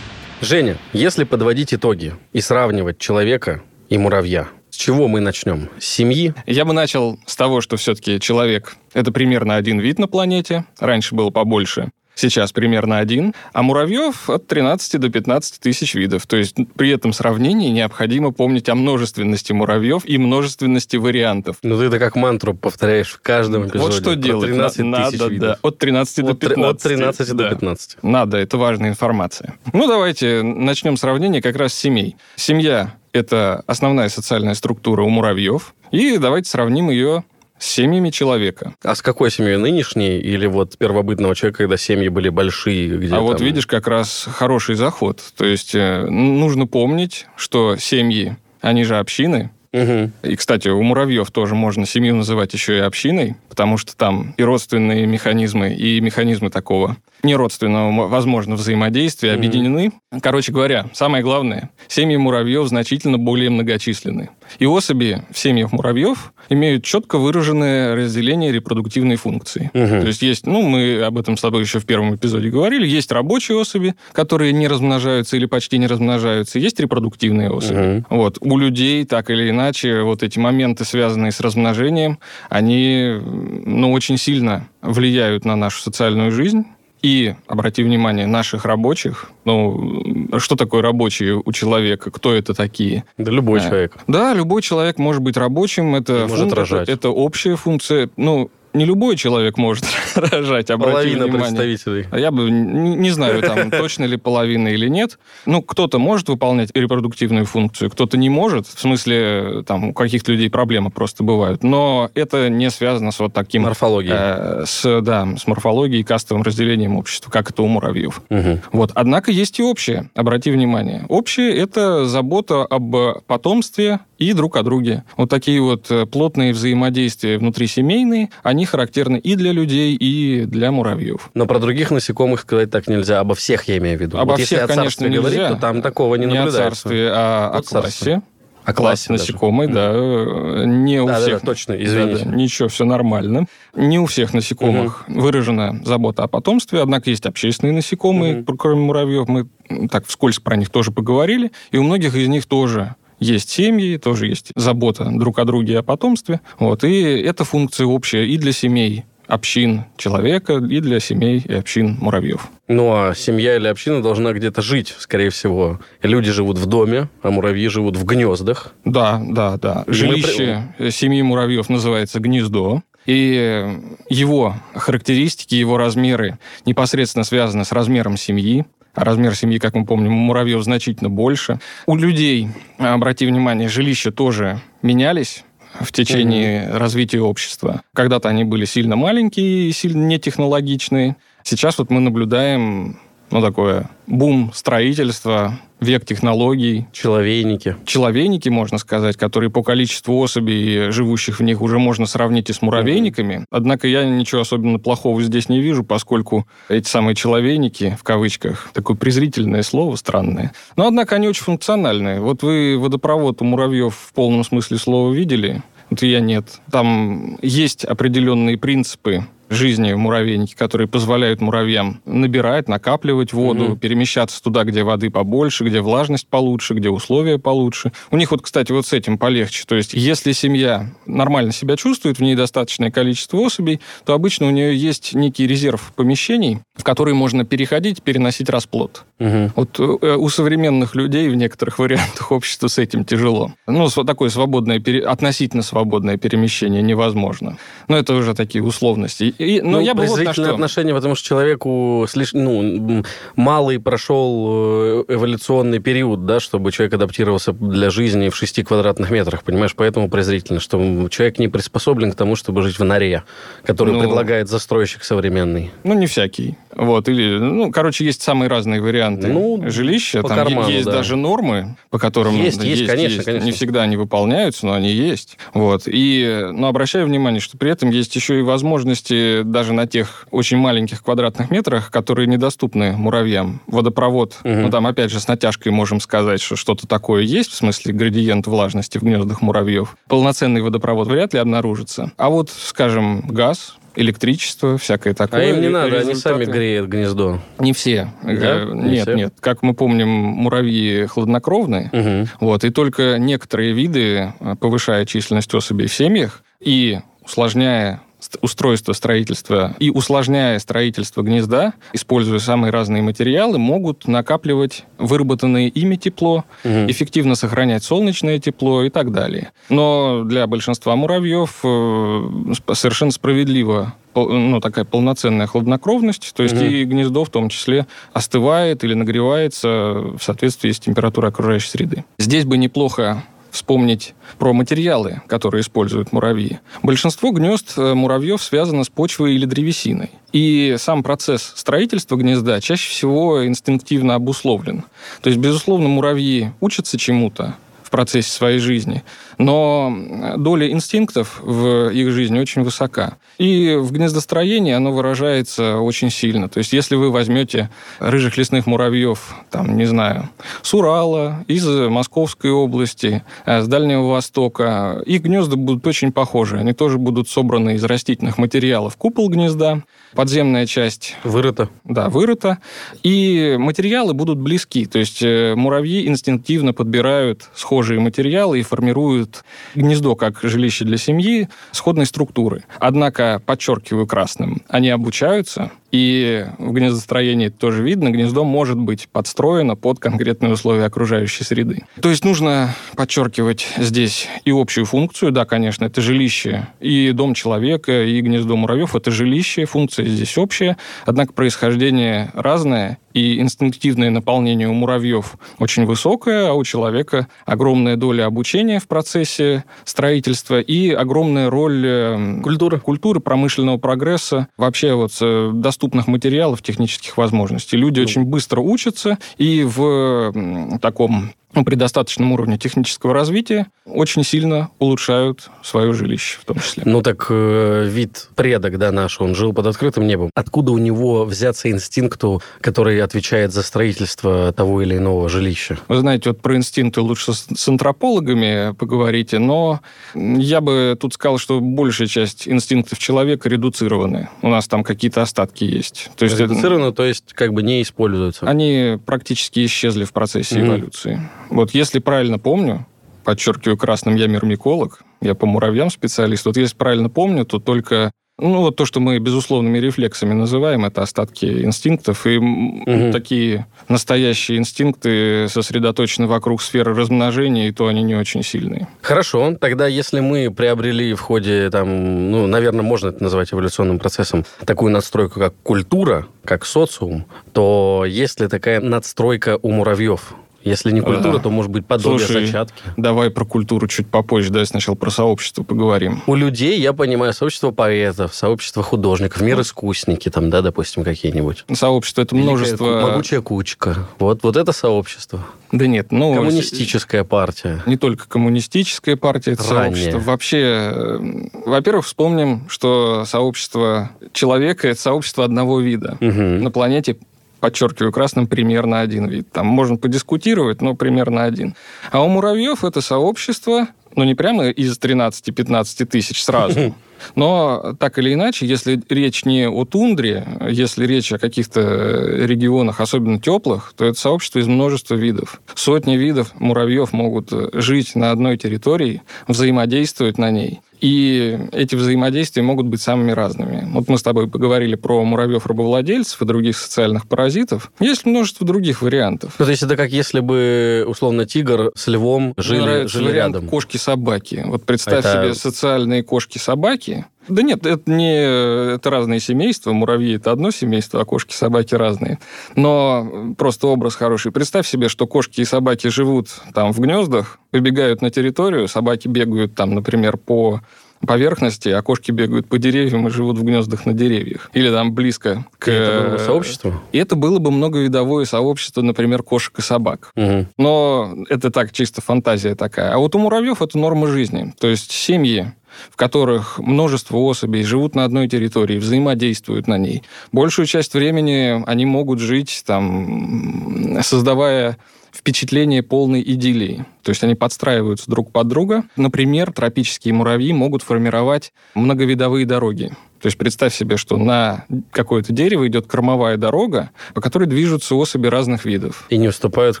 Женя, если подводить итоги и сравнивать человека и муравья, с чего мы начнем? С семьи? Я бы начал с того, что все-таки человек — это примерно один вид на планете. Раньше было побольше. Сейчас примерно один. А муравьев от 13 до 15 тысяч видов. То есть при этом сравнении необходимо помнить о множественности муравьев и множественности вариантов. Ну, ты это как мантру повторяешь в каждом эпизоде. вот что Про делать. 13 На- тысяч надо, видов. да. От 13 до От, три- 15. от 13 да. до 15. Надо, это важная информация. Ну, давайте начнем сравнение как раз с семей. Семья — это основная социальная структура у муравьев. И давайте сравним ее с семьями человека. А с какой семьей? Нынешней или вот первобытного человека, когда семьи были большие? Где а вот там- видишь, как раз хороший заход. То есть э, нужно помнить, что семьи, они же общины. Мгм. И, кстати, у муравьев тоже можно семью называть еще и общиной, потому что там и родственные механизмы, и механизмы такого неродственного, возможно, взаимодействия Мгм. объединены. Короче говоря, самое главное, семьи муравьев значительно более многочисленны. И особи в семьях муравьев имеют четко выраженное разделение репродуктивной функции. Мгм. То есть есть, ну, мы об этом с тобой еще в первом эпизоде говорили, есть рабочие особи, которые не размножаются или почти не размножаются, есть репродуктивные особи. Мгм. Вот. У людей, так или иначе, вот эти моменты, связанные с размножением, они, ну, очень сильно влияют на нашу социальную жизнь. И, обрати внимание, наших рабочих, ну, что такое рабочие у человека, кто это такие? Да любой А, человек. Да, любой человек может быть рабочим, это, И может рожать. это общая функция. Ну, не любой человек может рожать, обрати Половина внимание. представителей. А Я бы не, не знаю, там точно ли половина или нет. Ну, кто-то может выполнять репродуктивную функцию, кто-то не может. В смысле, там у каких-то людей проблемы просто бывают. Но это не связано с вот таким... Морфология. э, с, да, с морфологией кастовым разделением общества, как это у муравьев. Мгм. Вот. Однако есть и общее, обрати внимание. Общее – это забота об потомстве и друг о друге. Вот такие вот э, плотные взаимодействия внутрисемейные, они характерны и для людей, и для муравьев. Но про других насекомых сказать так нельзя. Обо всех я имею в виду. Обо вот если всех, о царстве конечно, говорить, нельзя. то там такого не, не о наблюдается. царстве, а Вот о классе. царство. О классе даже. насекомых, да. э, Не у Да, да, всех. да, точно, извините. Да-да, ничего, все нормально. Не у всех насекомых выражена забота о потомстве, однако есть общественные насекомые, Мгм. кроме муравьев. Мы так вскользь про них тоже поговорили. И у многих из них тоже есть семьи, тоже есть забота друг о друге о потомстве. Вот. И эта функция общая и для семей общин человека, и для семей и общин муравьев. Ну, а семья или община должна где-то жить, скорее всего. Люди живут в доме, а муравьи живут в гнездах. Да, да, да. Жилище семьи муравьев называется гнездо. И его характеристики, его размеры непосредственно связаны с размером семьи. А размер семьи, как мы помним, у муравьев значительно больше. У людей, обрати внимание, жилища тоже менялись в течение развития общества. Когда-то они были сильно маленькие и сильно нетехнологичные. Сейчас вот мы наблюдаем ну, такое бум строительства, век технологий. Человейники. Человейники, можно сказать, которые по количеству особей, живущих в них, уже можно сравнить и с муравейниками. Mm-hmm. Однако я ничего особенно плохого здесь не вижу, поскольку эти самые человейники, в кавычках, такое презрительное слово, странное. Но, однако, они очень функциональные. Вот вы водопровод у муравьев в полном смысле слова видели? Вот я нет. Там есть определенные принципы жизни в муравейнике, которые позволяют муравьям набирать, накапливать воду, угу. перемещаться туда, где воды побольше, где влажность получше, где условия получше. У них вот, кстати, вот с этим полегче. То есть, если семья нормально себя чувствует, в ней достаточное количество особей, то обычно у нее есть некий резерв помещений, в которые можно переходить, переносить расплод. Угу. Вот э, у современных людей в некоторых вариантах общества с этим тяжело. Ну, такое свободное, относительно свободное перемещение невозможно. Но это уже такие условности. И, но ну, я бы вот на что... отношение, потому что человеку слишком, ну, малый прошел э, эволюционный период, да, чтобы человек адаптировался для жизни в 6 квадратных метрах, понимаешь? Поэтому презрительно, что человек не приспособлен к тому, чтобы жить в норе, который ну, предлагает застройщик современный. Ну, не всякий. Вот, или, ну, короче, есть самые разные варианты ну, жилища. Там карману, есть да. даже нормы, по которым... Есть, есть, есть конечно, есть. конечно. Не всегда они выполняются, но они есть. Вот. И, но обращаю внимание, что при этом есть еще и возможности даже на тех очень маленьких квадратных метрах, которые недоступны муравьям. Водопровод, угу. ну там опять же с натяжкой можем сказать, что что-то такое есть, в смысле градиент влажности в гнездах муравьев. Полноценный водопровод вряд ли обнаружится. А вот, скажем, газ, электричество, всякое такое. А им не надо, результаты... они сами греют гнездо. Не все. Да? Э, не нет, все? нет. Как мы помним, муравьи хладнокровные, угу. вот, и только некоторые виды, э, повышая численность особей в семьях и усложняя устройство строительства и усложняя строительство гнезда, используя самые разные материалы, могут накапливать выработанное ими тепло, угу. эффективно сохранять солнечное тепло и так далее. Но для большинства муравьев э, совершенно справедливо ну, такая полноценная хладнокровность, то есть угу. и гнездо в том числе остывает или нагревается в соответствии с температурой окружающей среды. Здесь бы неплохо вспомнить про материалы, которые используют муравьи. Большинство гнезд э, муравьев связано с почвой или древесиной. И сам процесс строительства гнезда чаще всего инстинктивно обусловлен. То есть, безусловно, муравьи учатся чему-то, в процессе своей жизни. Но доля инстинктов в их жизни очень высока. И в гнездостроении оно выражается очень сильно. То есть, если вы возьмете рыжих лесных муравьев, там, не знаю, с Урала, из Московской области, э, с Дальнего Востока, их гнезда будут очень похожи. Они тоже будут собраны из растительных материалов. Купол гнезда, подземная часть... Вырыта. Да, вырыта. И материалы будут близки. То есть, э, муравьи инстинктивно подбирают схожие материалы и формируют гнездо как жилище для семьи сходной структуры. Однако, подчеркиваю красным, они обучаются, и в гнездостроении тоже видно, гнездо может быть подстроено под конкретные условия окружающей среды. То есть нужно подчеркивать здесь и общую функцию, да, конечно, это жилище, и дом человека, и гнездо муравьев, это жилище, функция здесь общая, однако происхождение разное, и инстинктивное наполнение у муравьев очень высокое, а у человека огромная доля обучения в процессе строительства и огромная роль эм, культуры, культуры промышленного прогресса, вообще вот э, доступных материалов, технических возможностей. Люди ну. очень быстро учатся и в таком ну, при достаточном уровне технического развития очень сильно улучшают свое жилище в том числе. Ну так э, вид предок, да, наш, он жил под открытым небом. Откуда у него взяться инстинкту, который отвечает за строительство того или иного жилища? Вы знаете, вот про инстинкты лучше с, с антропологами поговорите, но я бы тут сказал, что большая часть инстинктов человека редуцированы. У нас там какие-то остатки есть. То есть редуцированы, то есть как бы не используются? Они практически исчезли в процессе mm-hmm. эволюции. Вот если правильно помню, подчеркиваю красным, я мирмиколог, я по муравьям специалист. Вот если правильно помню, то только ну, вот то, что мы безусловными рефлексами называем, это остатки инстинктов. И угу. такие настоящие инстинкты сосредоточены вокруг сферы размножения, и то они не очень сильные. Хорошо. Тогда если мы приобрели в ходе, там, ну, наверное, можно это назвать эволюционным процессом, такую надстройку, как культура, как социум, то есть ли такая надстройка у муравьев? Если не культура, Да. то может быть подобие Слушай, зачатки. Давай про культуру чуть попозже, давай сначала про сообщество поговорим. У людей, я понимаю, сообщество поэтов, сообщество художников, мир искусники, там, да, допустим, какие-нибудь. Сообщество это Великая множество... ку- Могучая кучка. Вот, вот это сообщество. Да нет, ну... Коммунистическая партия. не только коммунистическая партия, это Ранее. сообщество. Вообще, э, во-первых, вспомним, что сообщество человека – это сообщество одного вида. Мгм. На планете, подчеркиваю, красным примерно один вид. Там можно подискутировать, но примерно один. А у муравьев это сообщество, ну, не прямо из 13-15 тысяч сразу, но так или иначе, если речь не о тундре, если речь о каких-то регионах, особенно теплых, то это сообщество из множества видов. Сотни видов муравьев могут жить на одной территории, взаимодействовать на ней. И эти взаимодействия могут быть самыми разными. Вот мы с тобой поговорили про муравьев-рабовладельцев и других социальных паразитов. Есть множество других вариантов. Ну, то есть это как если бы, условно, тигр с львом жили, жили рядом. кошки-собаки. Вот представь Это- себе социальные кошки-собаки. Да нет, это не это разные семейства. Муравьи это одно семейство, а кошки-собаки разные. Но просто образ хороший. Представь себе, что кошки и собаки живут там в гнездах, выбегают на территорию, собаки бегают там, например, по поверхности, а кошки бегают по деревьям и живут в гнездах на деревьях. Или там близко к... И это было бы сообщество? И это было бы многовидовое сообщество, например, кошек и собак. Мгм. Но это так, чисто фантазия такая. А вот у муравьев это норма жизни. То есть семьи, в которых множество особей живут на одной территории, взаимодействуют на ней. Большую часть времени они могут жить, там, создавая впечатление полной идиллии. То есть они подстраиваются друг под друга. Например, тропические муравьи могут формировать многовидовые дороги. То есть представь себе, что на какое-то дерево идет кормовая дорога, по которой движутся особи разных видов. И не вступают в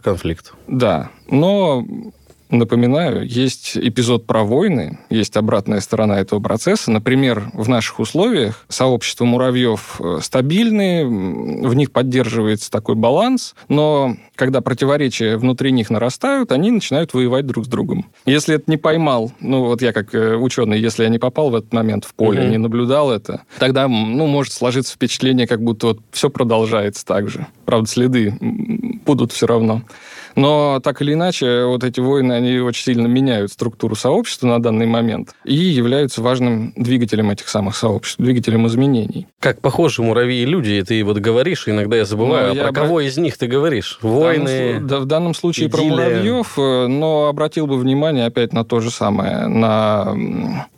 конфликт. Да, но напоминаю, есть эпизод про войны, есть обратная сторона этого процесса. Например, в наших условиях сообщества муравьев э, стабильны, м, в них поддерживается такой баланс, но когда противоречия внутри них нарастают, они начинают воевать друг с другом. Если это не поймал, ну вот я как э, ученый, если я не попал в этот момент в поле, Мгм. не наблюдал это, тогда ну, может сложиться впечатление, как будто вот все продолжается так же. Правда, следы будут все равно. Но так или иначе, вот эти войны, они очень сильно меняют структуру сообщества на данный момент и являются важным двигателем этих самых сообществ, двигателем изменений. Как похожи муравьи и люди, и ты вот говоришь, иногда я забываю, Ну, а я про обра- кого из них ты говоришь? В данном Войны, да, в данном случае про идиллия. муравьев, э, но обратил бы внимание опять на то же самое, на...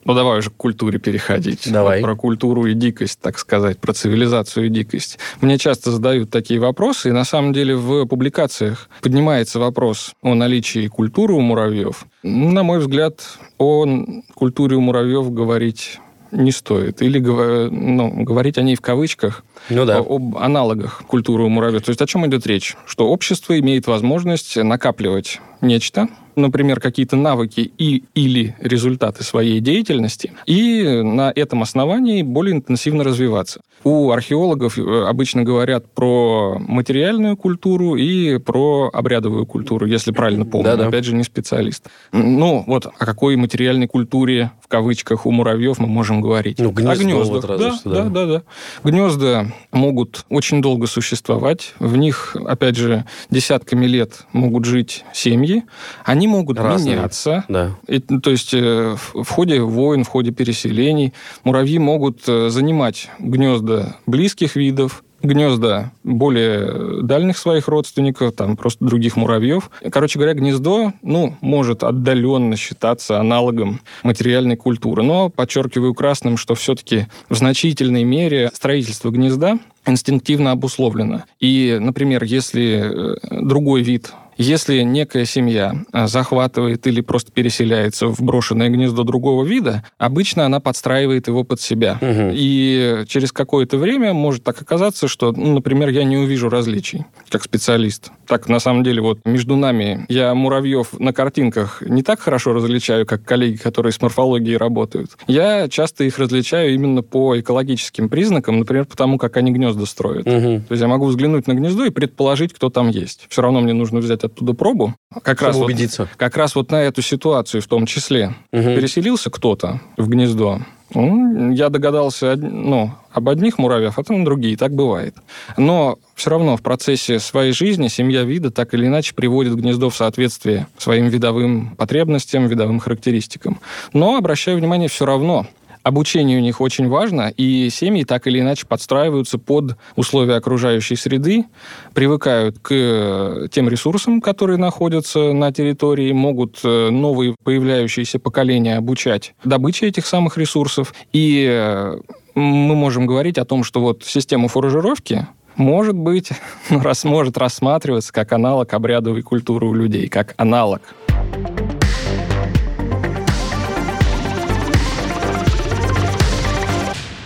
Ну, давай уже к культуре переходить. Давай. Вот про культуру и дикость, так сказать, про цивилизацию и дикость. Мне часто задают такие вопросы, и на самом деле в публикациях поднимается вопрос о наличии культуры у муравьев. На мой взгляд, о культуре у муравьев говорить не стоит. Или ну, говорить о ней в кавычках, ну да. об аналогах культуры у муравьев. То есть о чем идет речь? Что общество имеет возможность накапливать нечто, например, какие-то навыки и или результаты своей деятельности, и на этом основании более интенсивно развиваться. У археологов э, обычно говорят про материальную культуру и про обрядовую культуру, если правильно помню. Да-да. Опять же, не специалист. Ну, вот о какой материальной культуре, в кавычках, у муравьев мы можем говорить? Ну, О гнездо гнездах. вот да, что, да. да, да, да. Гнезда могут очень долго существовать. В них, опять же, десятками лет могут жить семьи. Они могут Разные. меняться. Да. И, то есть э, в ходе войн, в ходе переселений муравьи могут э, занимать гнезда близких видов, гнезда более дальних своих родственников, там просто других муравьев. Короче говоря, гнездо, ну, может отдаленно считаться аналогом материальной культуры. Но подчеркиваю красным, что все-таки в значительной мере строительство гнезда инстинктивно обусловлено. И, например, если э, другой вид если некая семья а, захватывает или просто переселяется в брошенное гнездо другого вида, обычно она подстраивает его под себя. Мгм. И через какое-то время может так оказаться, что, ну, например, я не увижу различий как специалист. Так, на самом деле, вот между нами я муравьев на картинках не так хорошо различаю, как коллеги, которые с морфологией работают. Я часто их различаю именно по экологическим признакам, например, потому как они гнезда строят. Мгм. То есть я могу взглянуть на гнездо и предположить, кто там есть. Все равно мне нужно взять оттуда пробу. Как Чтобы раз, вот, убедиться. как раз вот на эту ситуацию в том числе. Мгм. Переселился кто-то в гнездо. Ну, я догадался ну, об одних муравьях, а там другие. Так бывает. Но все равно в процессе своей жизни семья вида так или иначе приводит гнездо в соответствие своим видовым потребностям, видовым характеристикам. Но обращаю внимание все равно, Обучение у них очень важно, и семьи так или иначе подстраиваются под условия окружающей среды, привыкают к э, тем ресурсам, которые находятся на территории, могут э, новые появляющиеся поколения обучать добыче этих самых ресурсов. И э, мы можем говорить о том, что вот система фуражировки может быть, рас, может рассматриваться как аналог обрядовой культуры у людей, как аналог.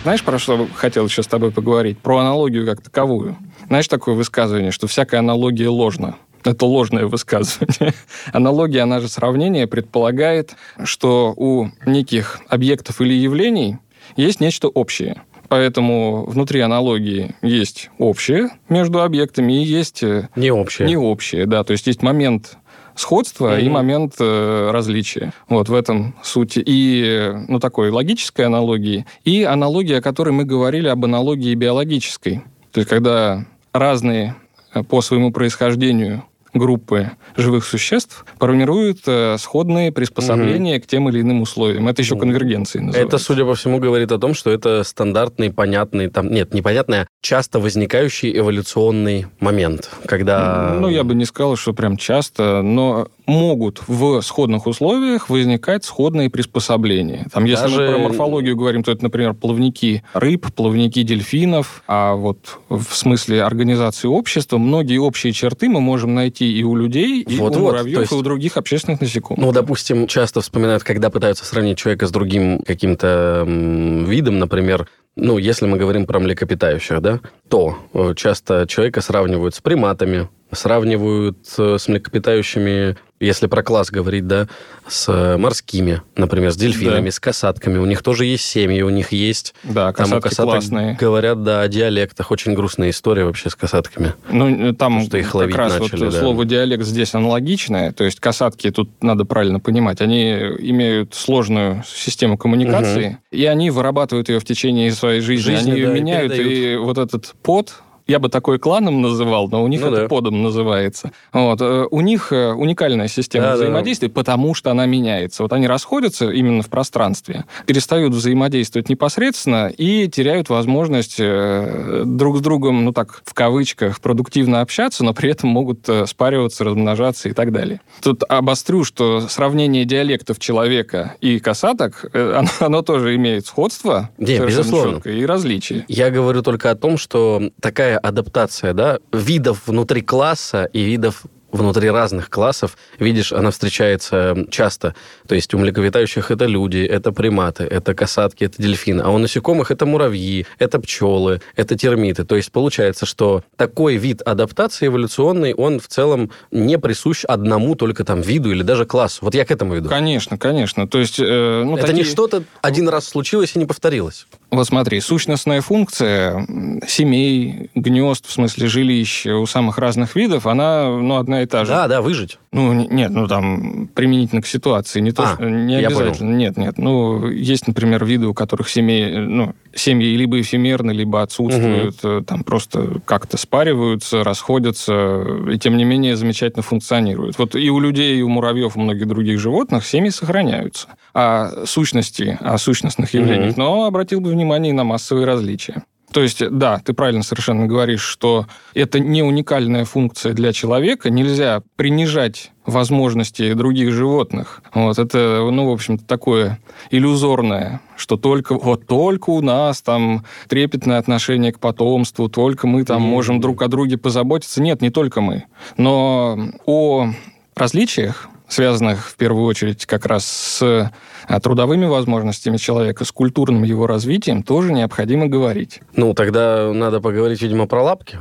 Знаешь, про что хотел еще с тобой поговорить? Про аналогию как таковую. Знаешь такое высказывание, что всякая аналогия ложна? Это ложное высказывание. Аналогия, она же сравнение, предполагает, что у неких объектов или явлений есть нечто общее. Поэтому внутри аналогии есть общее между объектами и есть э, Не общее. не общее, да. То есть есть момент сходства и Мгм. момент э, различия. Вот в этом суть. И, э, ну, такой логической аналогии. И аналогия, о которой мы говорили, об аналогии биологической. То есть когда разные э, по своему происхождению группы живых существ формируют э, сходные приспособления к тем или иным условиям. Это еще конвергенцией называется. Это, судя по всему, говорит о том, что это стандартный, понятный, там, нет, непонятный, а часто возникающий эволюционный момент, когда... Ну, я бы не сказал, что прям часто, но могут в сходных условиях возникать сходные приспособления. Там, если Даже- мы про морфологию говорим, то это, например, плавники рыб, плавники дельфинов, а вот в смысле организации общества многие общие черты мы можем найти и у людей, и Вот-вот, у то муравьев, есть- и у других общественных насекомых. Ну, допустим, часто вспоминают, когда пытаются сравнить человека с другим каким-то видом, например, ну, если мы говорим про млекопитающих, да, то э, часто человека сравнивают с приматами, сравнивают э, с млекопитающими, если про класс говорить, да, с э, морскими, например, с дельфинами, Да. с касатками. У них тоже есть семьи, у них есть... да, Там у касатки касаток классные. говорят, да, о диалектах. Очень грустная история вообще с касатками. Ну, там что их как раз начали, вот да. слово диалект здесь аналогичное, то есть касатки, тут надо правильно понимать, они имеют сложную систему коммуникации, и они вырабатывают ее в течение своей жизни, Жизни, они ее да, и меняют, и, передают. вот этот под я бы такой кланом называл, но у них Ну это да. подом называется. Вот. э, У них э, уникальная система Да, да, да. взаимодействия, потому что она меняется. Вот они расходятся именно в пространстве, перестают взаимодействовать непосредственно и теряют возможность э, друг с другом, ну так, в кавычках, продуктивно общаться, но при этом могут спариваться, размножаться и так далее. Тут обострю, что сравнение диалектов человека и касаток, э, оно, оно тоже имеет сходство Не, совершенно безусловно. четкое, и различия. Я говорю только о том, что такая адаптация, да, видов внутри класса и видов внутри разных классов, видишь, она встречается часто. То есть у млекопитающих это люди, это приматы, это касатки, это дельфины. А у насекомых это муравьи, это пчелы, это термиты. То есть получается, что такой вид адаптации эволюционный, он в целом не присущ одному только там виду или даже классу. Вот я к этому веду. Конечно, конечно. То есть, э, ну, это такие- не что-то один раз случилось и не повторилось. Вот смотри, сущностная функция семей, гнезд, в смысле жилищ у самых разных видов, она, ну, одна и та же. Да, да, выжить. Ну, нет, ну, там, применительно к ситуации, не то, А, что, не обязательно. Нет, нет. Ну, есть, например, виды, у которых семей, э, ну, семьи либо эфемерны, либо отсутствуют, э, там просто как-то спариваются, расходятся, и тем не менее замечательно функционируют. Вот и у людей, и у муравьев, и у многих других животных семьи сохраняются. А сущности, о сущностных явлениях, Мгм. но обратил бы внимание и на массовые различия. То есть, да, ты правильно совершенно говоришь, что это не уникальная функция для человека. Нельзя принижать возможности других животных. Вот это, ну, в общем-то, такое иллюзорное, что только вот только у нас там трепетное отношение к потомству, только мы там Мгм. можем друг о друге позаботиться. Нет, не только мы. Но о различиях, связанных в первую очередь как раз с а, трудовыми возможностями человека, с культурным его развитием, тоже необходимо говорить. Ну, тогда надо поговорить, видимо, про лапки.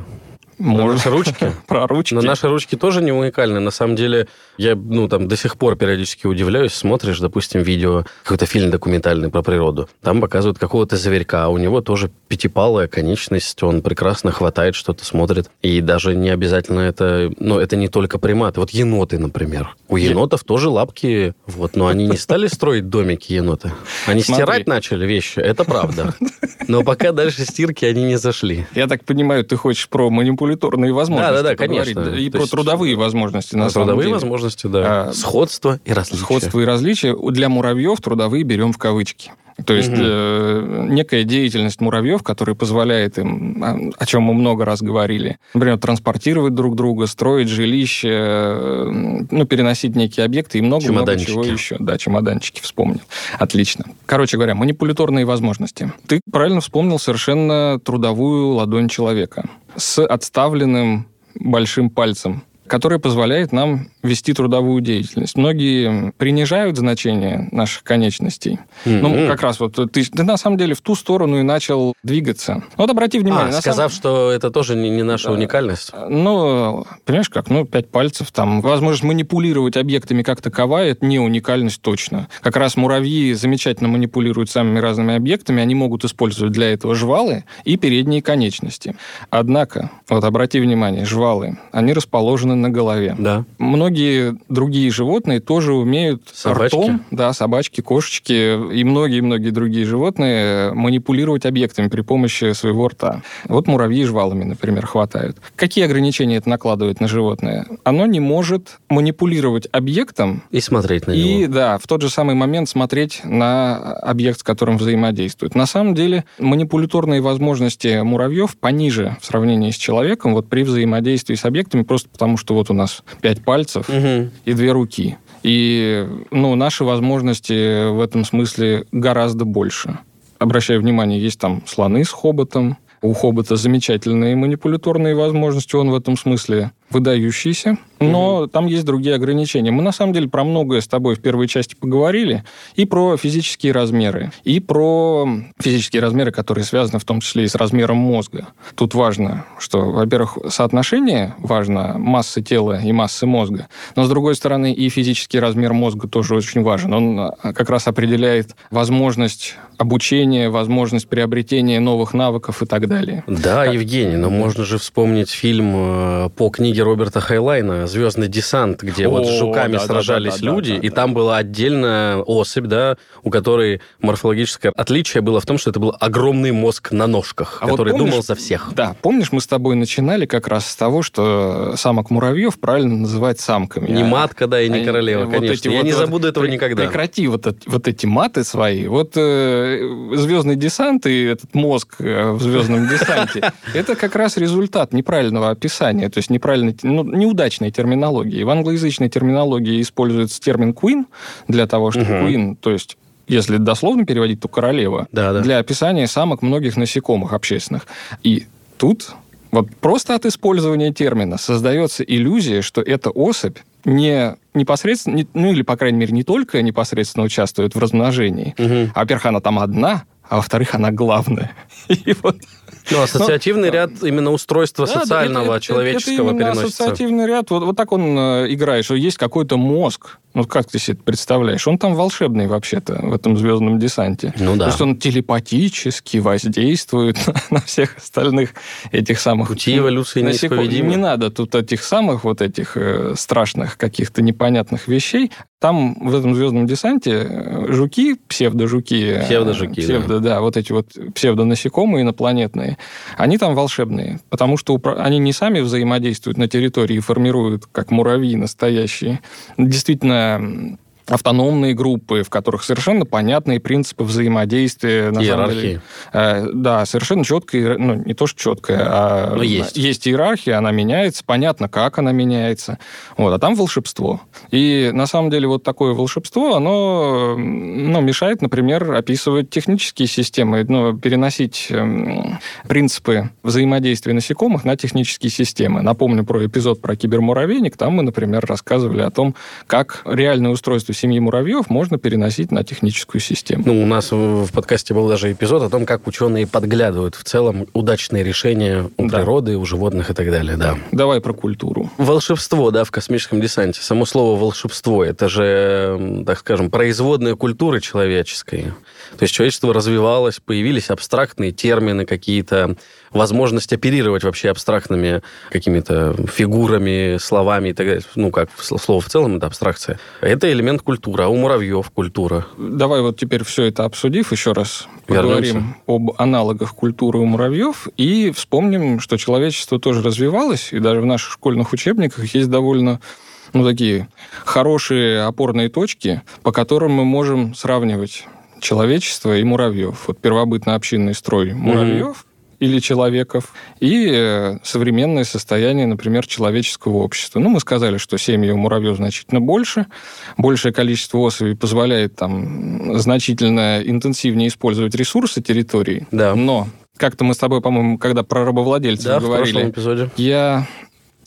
Может. Наши ручки? Про ручки. Но наши ручки тоже не уникальны. На самом деле, я ну, там, до сих пор периодически удивляюсь. Смотришь, допустим, видео, какой-то фильм документальный про природу. Там показывают какого-то зверька, а у него тоже пятипалая конечность. Он прекрасно хватает, что-то смотрит. И даже не обязательно это... Ну, это не только приматы. Вот еноты, например. У енотов тоже лапки, вот, но они не стали строить домики еноты. Они Смотри. стирать начали вещи, это правда. Но пока дальше стирки они не зашли. Я так понимаю, ты хочешь про манипуляторные возможности Да-да-да, поговорить, конечно. И То про есть- трудовые возможности, на На самом трудовые деле. возможности, да. А, Сходство и различия. Сходство и различия. Для муравьев трудовые берем в кавычки. То есть Мгм. э, некая деятельность муравьев, которая позволяет им, а, о чем мы много раз говорили, например, транспортировать друг друга, строить жилище, э, ну, переносить некие объекты и много-много чего еще. Да, чемоданчики вспомнил. Отлично. Короче говоря, манипуляторные возможности. Ты правильно вспомнил совершенно трудовую ладонь человека с отставленным большим пальцем которая позволяет нам вести трудовую деятельность. Многие принижают значение наших конечностей. Ну, Мгм. как раз вот ты, ты на самом деле в ту сторону и начал двигаться. Вот обрати внимание. А, сказав, самом- что это тоже не, не наша Да. уникальность. Ну, понимаешь как, ну, пять пальцев, там, возможность манипулировать объектами как таковая, это не уникальность точно. Как раз муравьи замечательно манипулируют самыми разными объектами, они могут использовать для этого жвалы и передние конечности. Однако, вот обрати внимание, жвалы, они расположены на голове. Да. Многие другие животные тоже умеют Собачки? ртом, да, собачки, кошечки и многие-многие другие животные манипулировать объектами при помощи своего рта. Вот муравьи жвалами, например, хватают. Какие ограничения это накладывает на животное? Оно не может манипулировать объектом И смотреть на и, него. да, в тот же самый момент смотреть на объект, с которым взаимодействует. На самом деле, манипуляторные возможности муравьев пониже в сравнении с человеком вот при взаимодействии с объектами, просто потому что вот у нас пять пальцев Мгм. и две руки. И ну, наши возможности в этом смысле гораздо больше. Обращаю внимание, есть там слоны с хоботом. У хобота замечательные манипуляторные возможности, он в этом смысле выдающийся, но там есть другие ограничения. Мы на самом деле про многое с тобой в первой части поговорили, и про физические размеры, и про физические размеры, которые связаны в том числе и с размером мозга. Тут важно, что, во-первых, соотношение важно массы тела и массы мозга, но, с другой стороны, и физический размер мозга тоже очень важен. Он а, как раз определяет возможность обучения, возможность приобретения новых навыков и так далее. Да, Евгений, но можно же вспомнить фильм э, по книге Роберта Хайлайна «Звездный десант», где вот с О, жуками да, сражались да, да, люди, и там была отдельная особь, да, у которой морфологическое отличие было в том, что это был огромный мозг на ножках, А вот который помнишь- думал за всех. Да, помнишь, мы с тобой начинали как раз с того, что самок муравьев правильно называть самками. Не а- матка, да, и не Они- королева, вот конечно. эти Я вот- не вот забуду этого пре- никогда. Прекрати вот, вот эти маты свои. Вот э, звездный десант и этот мозг э, в звездном десанте, это как раз результат неправильного описания, то есть неправильной, ну, неудачной терминологии. В англоязычной терминологии используется термин queen для того, чтобы Мгм. queen, то есть если дословно переводить, то королева, Да, да. для описания самок многих насекомых общественных. И тут вот просто от использования термина создается иллюзия, что эта особь не непосредственно, не- ну или, по крайней мере, не только непосредственно участвует в размножении, Мгм. а, во-первых, она там одна, а во-вторых, она главная. И вот Ну, ассоциативный ряд именно устройства социального, человеческого переносится. ассоциативный ряд. Вот, вот так он э, играет, что есть какой-то мозг. Ну, как ты себе это представляешь? Он там волшебный вообще-то в этом звездном десанте. Ну да. То есть он телепатически воздействует на, на всех остальных этих самых... Пути эволюции неисповедимы. Не надо тут этих самых вот этих э, страшных каких-то непонятных вещей. Там в этом звездном десанте э, жуки, псевдожуки, э, Псевдожуки, да. псевдо, да, вот эти вот псевдонасекомые инопланетные, они там волшебные, потому что упра- они не сами взаимодействуют на территории и формируют, как муравьи настоящие, действительно м, автономные группы, в которых совершенно понятные принципы взаимодействия. На самом деле. Иерархии. Э, да, совершенно четкая, ну, не то, что четкая, а Но есть. есть иерархия, она меняется, понятно, как она меняется. Вот, а там волшебство. И на самом деле вот такое волшебство, оно ну, мешает, например, описывать технические системы, ну, переносить эм, принципы взаимодействия насекомых на технические системы. Напомню про эпизод про кибермуравейник. Там мы, например, рассказывали о том, как реальное устройство семьи муравьев можно переносить на техническую систему. Ну, у нас в подкасте был даже эпизод о том, как ученые подглядывают в целом удачные решения у да. природы, у животных и так далее, да. Давай про культуру. Волшебство, да, в космическом десанте. Само слово волшебство, это же, так скажем, производная культуры человеческой. То есть человечество развивалось, появились абстрактные термины какие-то, возможность оперировать вообще абстрактными какими-то фигурами, словами и так далее. Ну, как слово в целом, это абстракция. Это элемент культуры, а у муравьев культура. Давай вот теперь все это обсудив, еще раз поговорим Вернемся. об аналогах культуры у муравьев и вспомним, что человечество тоже развивалось, и даже в наших школьных учебниках есть довольно ну, такие хорошие опорные точки, по которым мы можем сравнивать человечество и муравьев. Вот первобытно-общинный строй муравьев. Или человеков и э, современное состояние, например, человеческого общества. Ну, мы сказали, что семьи у муравьев значительно больше, большее количество особей позволяет там значительно интенсивнее использовать ресурсы территории, да. но как-то мы с тобой, по-моему, когда про рабовладельцев да, говорили, в эпизоде. я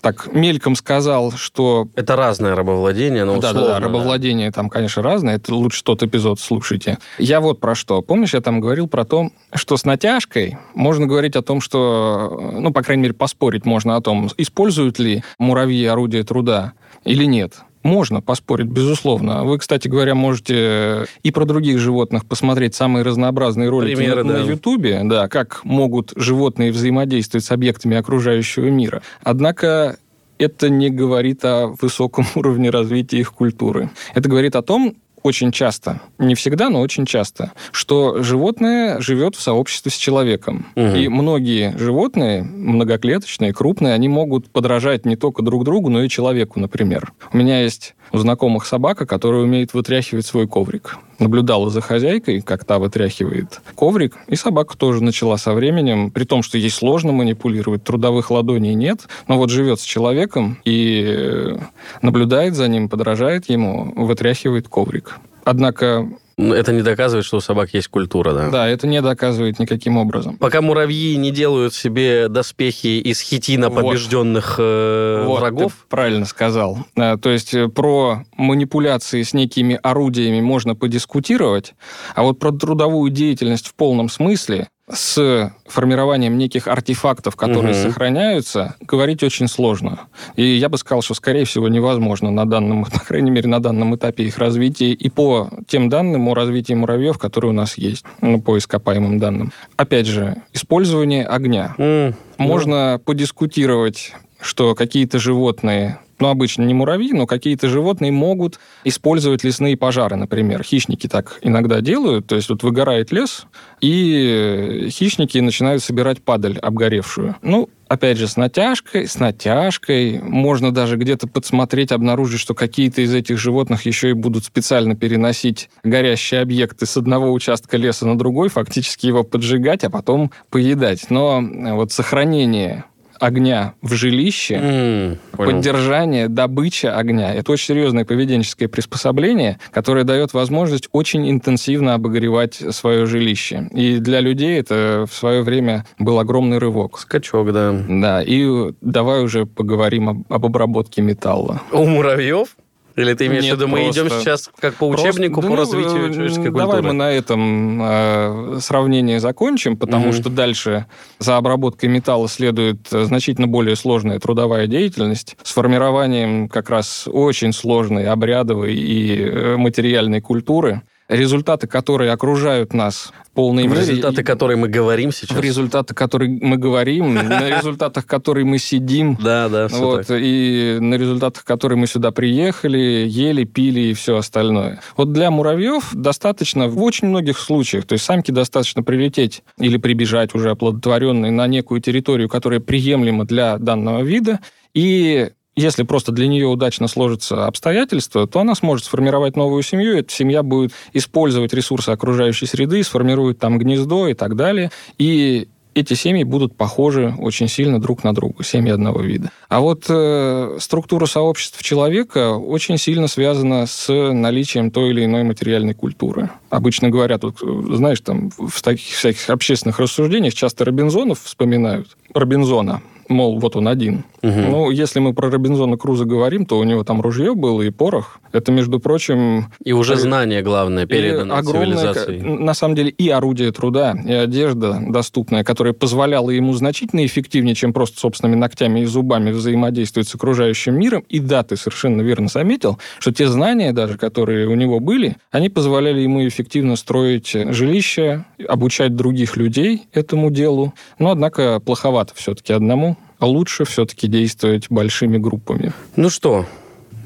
так мельком сказал, что... Это разное рабовладение, но да, условно. Да, да, рабовладение там, конечно, разное. Это лучше тот эпизод слушайте. Я вот про что. Помнишь, я там говорил про то, что с натяжкой можно говорить о том, что, ну, по крайней мере, поспорить можно о том, используют ли муравьи орудия труда или нет. Можно поспорить, безусловно. Вы, кстати говоря, можете и про других животных посмотреть самые разнообразные ролики Примеры, на, да. Ютубе, да, как могут животные взаимодействовать с объектами окружающего мира. Однако это не говорит о высоком уровне развития их культуры. Это говорит о том, очень часто, не всегда, но очень часто, что животное живет в сообществе с человеком. Угу. И многие животные, многоклеточные, крупные, они могут подражать не только друг другу, но и человеку, например. У меня есть у знакомых собака, которая умеет вытряхивать свой коврик. Наблюдала за хозяйкой, как та вытряхивает коврик, и собака тоже начала со временем, при том, что ей сложно манипулировать, трудовых ладоней нет, но вот живет с человеком и наблюдает за ним, подражает ему, вытряхивает коврик. Однако это не доказывает, что у собак есть культура, да? Да, это не доказывает никаким образом. Пока муравьи не делают себе доспехи из хитина побежденных вот. э, вот, врагов. Ты правильно сказал. Э, то есть э, про манипуляции с некими орудиями можно подискутировать, а вот про трудовую деятельность в полном смысле с формированием неких артефактов, которые угу. сохраняются, говорить очень сложно. И я бы сказал, что, скорее всего, невозможно на данном, по крайней мере, на данном этапе их развития и по тем данным о развитии муравьев, которые у нас есть, ну, по ископаемым данным. Опять же, использование огня. Mm. Можно подискутировать что какие-то животные ну, обычно не муравьи, но какие-то животные могут использовать лесные пожары, например. Хищники так иногда делают, то есть вот выгорает лес, и хищники начинают собирать падаль обгоревшую. Ну, опять же, с натяжкой, с натяжкой. Можно даже где-то подсмотреть, обнаружить, что какие-то из этих животных еще и будут специально переносить горящие объекты с одного участка леса на другой, фактически его поджигать, а потом поедать. Но вот сохранение огня в жилище, mm, поддержание, добыча огня. Это очень серьезное поведенческое приспособление, которое дает возможность очень интенсивно обогревать свое жилище. И для людей это в свое время был огромный рывок. Скачок, да. Да, и давай уже поговорим об, об обработке металла. У муравьев? Или ты имеешь в виду, мы идем сейчас как по учебнику просто, по развитию ну, человеческой культуры? Давай мы на этом э, сравнении закончим, потому угу. что дальше за обработкой металла следует значительно более сложная трудовая деятельность с формированием как раз очень сложной обрядовой и э, материальной культуры результаты, которые окружают нас в полной мере. Результаты, которые мы говорим сейчас. В результаты, которые мы говорим, на результатах, которые мы сидим. Да, да, вот, И на результатах, которые мы сюда приехали, ели, пили и все остальное. Вот для муравьев достаточно в очень многих случаях, то есть самке достаточно прилететь или прибежать уже оплодотворенной на некую территорию, которая приемлема для данного вида, и если просто для нее удачно сложатся обстоятельства, то она сможет сформировать новую семью, эта семья будет использовать ресурсы окружающей среды, сформирует там гнездо и так далее. И эти семьи будут похожи очень сильно друг на друга, семьи одного вида. А вот э, структура сообществ человека очень сильно связана с наличием той или иной материальной культуры. Обычно говорят, вот, знаешь, там в таких всяких общественных рассуждениях часто Робинзонов вспоминают. Робинзона, мол, вот он один – Угу. Ну, если мы про Робинзона Круза говорим, то у него там ружье было и порох. Это, между прочим... И уже э, знание, главное, передано огромное, цивилизацией. На самом деле и орудие труда, и одежда доступная, которая позволяла ему значительно эффективнее, чем просто собственными ногтями и зубами взаимодействовать с окружающим миром. И да, ты совершенно верно заметил, что те знания даже, которые у него были, они позволяли ему эффективно строить жилища, обучать других людей этому делу. Но, однако, плоховато все-таки одному. Лучше все-таки действовать большими группами. Ну что,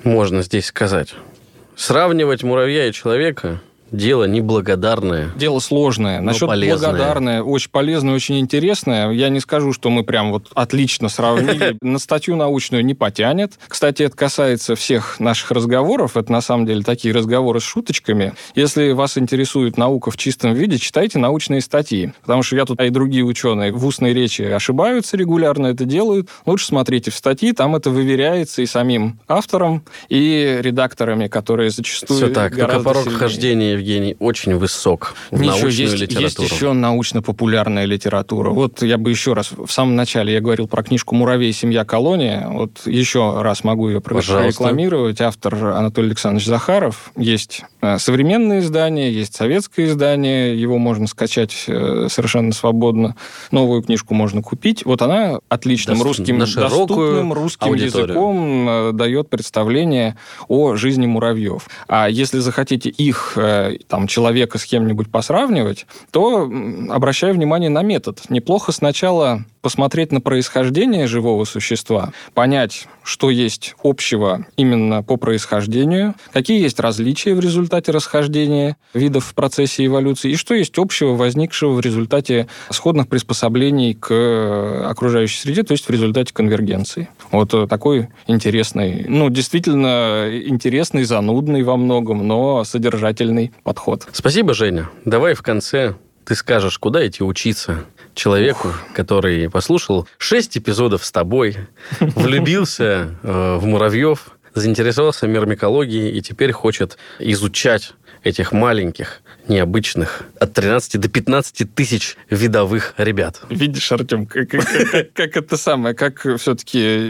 можно здесь сказать? Сравнивать муравья и человека Дело неблагодарное. Дело сложное. Насчет полезное. благодарное, очень полезное, очень интересное. Я не скажу, что мы прям вот отлично сравнили. На статью научную не потянет. Кстати, это касается всех наших разговоров. Это на самом деле такие разговоры с шуточками. Если вас интересует наука в чистом виде, читайте научные статьи. Потому что я тут, а и другие ученые в устной речи ошибаются регулярно, это делают. Лучше смотрите в статьи, там это выверяется и самим автором, и редакторами, которые зачастую Все так, только порог сильнее. вхождения Евгений, очень высок в Ничего, научную есть, литературу. Есть еще научно-популярная литература. Вот я бы еще раз, в самом начале я говорил про книжку «Муравей. Семья. Колония». Вот еще раз могу ее прорекламировать. Автор Анатолий Александрович Захаров. Есть современное издание, есть советское издание. Его можно скачать э, совершенно свободно. Новую книжку можно купить. Вот она отличным Дост... русским, доступным русским аудиторию. языком э, дает представление о жизни муравьев. А если захотите их там, человека с кем-нибудь посравнивать, то обращаю внимание на метод. Неплохо сначала посмотреть на происхождение живого существа, понять, что есть общего именно по происхождению, какие есть различия в результате расхождения видов в процессе эволюции, и что есть общего, возникшего в результате сходных приспособлений к окружающей среде, то есть в результате конвергенции. Вот такой интересный, ну, действительно интересный, занудный во многом, но содержательный подход. Спасибо, Женя. Давай в конце ты скажешь, куда идти учиться человеку, Ух. который послушал шесть эпизодов с тобой, влюбился э, в муравьев, заинтересовался мирмикологией и теперь хочет изучать этих маленьких, необычных, от 13 до 15 тысяч видовых ребят. Видишь, Артем, как, как, как, как это самое, как все-таки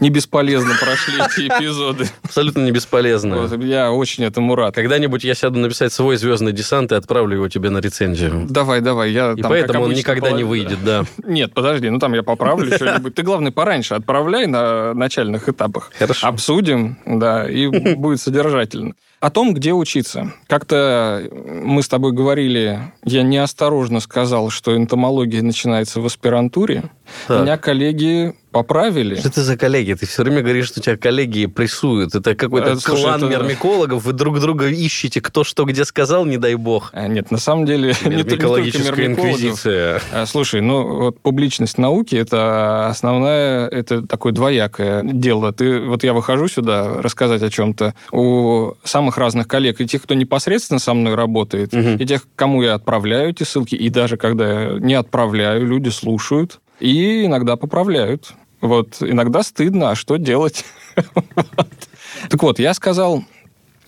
не бесполезно прошли эти эпизоды. Абсолютно не бесполезно. Вот, я очень этому рад. Когда-нибудь я сяду написать свой звездный десант и отправлю его тебе на рецензию. Давай, давай. Я, и там, поэтому он никогда половина. не выйдет, да. Нет, подожди, ну там я поправлю что-нибудь. Ты, главное, пораньше отправляй на начальных этапах. Хорошо. Обсудим, да, и будет содержательно. О том, где учиться. Как-то мы с тобой говорили, я неосторожно сказал, что энтомология начинается в аспирантуре. Так. Меня коллеги поправили. Что ты за коллеги? Ты все время говоришь, что у тебя коллеги прессуют. Это какой-то э, Слушай, клан это... мирмикологов. Вы друг друга ищете, кто что где сказал, не дай бог. А, нет, на самом деле... Мирмикологическая инквизиция. А, слушай, ну вот публичность науки – это основное, это такое двоякое дело. Ты, вот я выхожу сюда рассказать о чем-то. У самых разных коллег, и тех, кто непосредственно со мной работает, угу. и тех, кому я отправляю эти ссылки, и даже когда я не отправляю, люди слушают и иногда поправляют. Вот, иногда стыдно, а что делать? Так вот, я сказал,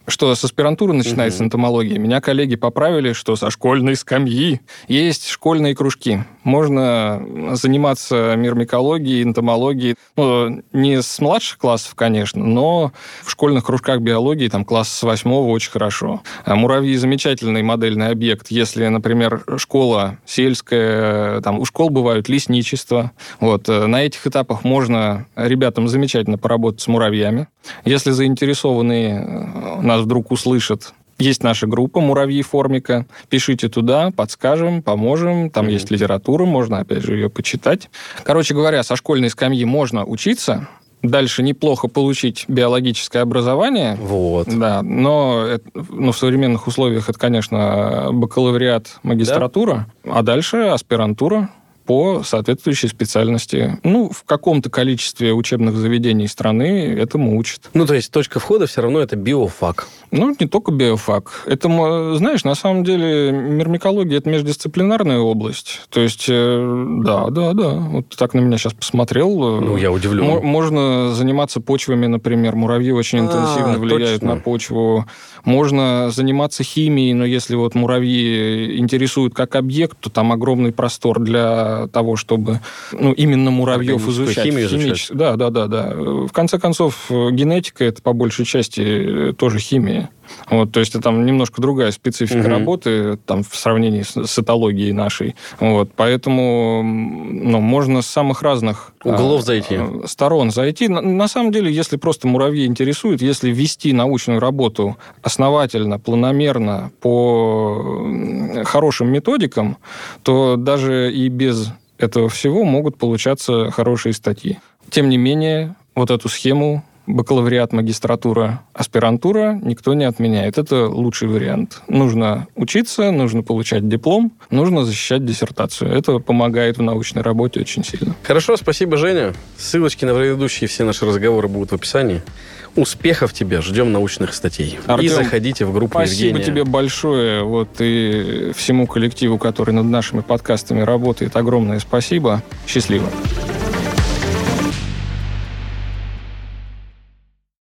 что с аспирантуры начинается энтомология. Меня коллеги поправили, что со школьной скамьи есть школьные кружки. Можно заниматься мирмикологией, энтомологией. Ну, не с младших классов, конечно, но в школьных кружках биологии, там, класс с восьмого очень хорошо. А муравьи – замечательный модельный объект. Если, например, школа сельская, там, у школ бывают лесничества. Вот, э, на этих этапах можно ребятам замечательно поработать с муравьями. Если заинтересованные э, нас вдруг услышат есть наша группа «Муравьи формика». Пишите туда, подскажем, поможем. Там mm-hmm. есть литература, можно, опять же, ее почитать. Короче говоря, со школьной скамьи можно учиться, дальше неплохо получить биологическое образование. Вот. Да, но это, ну, в современных условиях это, конечно, бакалавриат, магистратура, да? а дальше аспирантура по соответствующей специальности. Ну, в каком-то количестве учебных заведений страны этому учат. Ну, то есть точка входа все равно это биофак. Ну, не только биофак. Это, знаешь, на самом деле мирмикология – это междисциплинарная область. То есть, э, да, да, да. Вот так на меня сейчас посмотрел. Ну, я удивлен. Можно заниматься почвами, например. Муравьи очень а, интенсивно влияют точно. на почву. Можно заниматься химией, но если вот муравьи интересуют как объект, то там огромный простор для для того, чтобы ну, именно муравьев изучать. Химию изучать. Да, да, да, да. В конце концов, генетика это по большей части тоже химия. Вот, то есть это там немножко другая специфика угу. работы там, в сравнении с, с этологией нашей. Вот, поэтому ну, можно с самых разных углов а, зайти. Сторон зайти. На, на самом деле, если просто муравьи интересует, если вести научную работу основательно, планомерно, по хорошим методикам, то даже и без этого всего могут получаться хорошие статьи. Тем не менее, вот эту схему бакалавриат, магистратура, аспирантура никто не отменяет. Это лучший вариант. Нужно учиться, нужно получать диплом, нужно защищать диссертацию. Это помогает в научной работе очень сильно. Хорошо, спасибо, Женя. Ссылочки на предыдущие все наши разговоры будут в описании. Успехов тебе, ждем научных статей. Артем, и заходите в группу Спасибо Евгения. тебе большое. Вот и всему коллективу, который над нашими подкастами работает, огромное спасибо. Счастливо.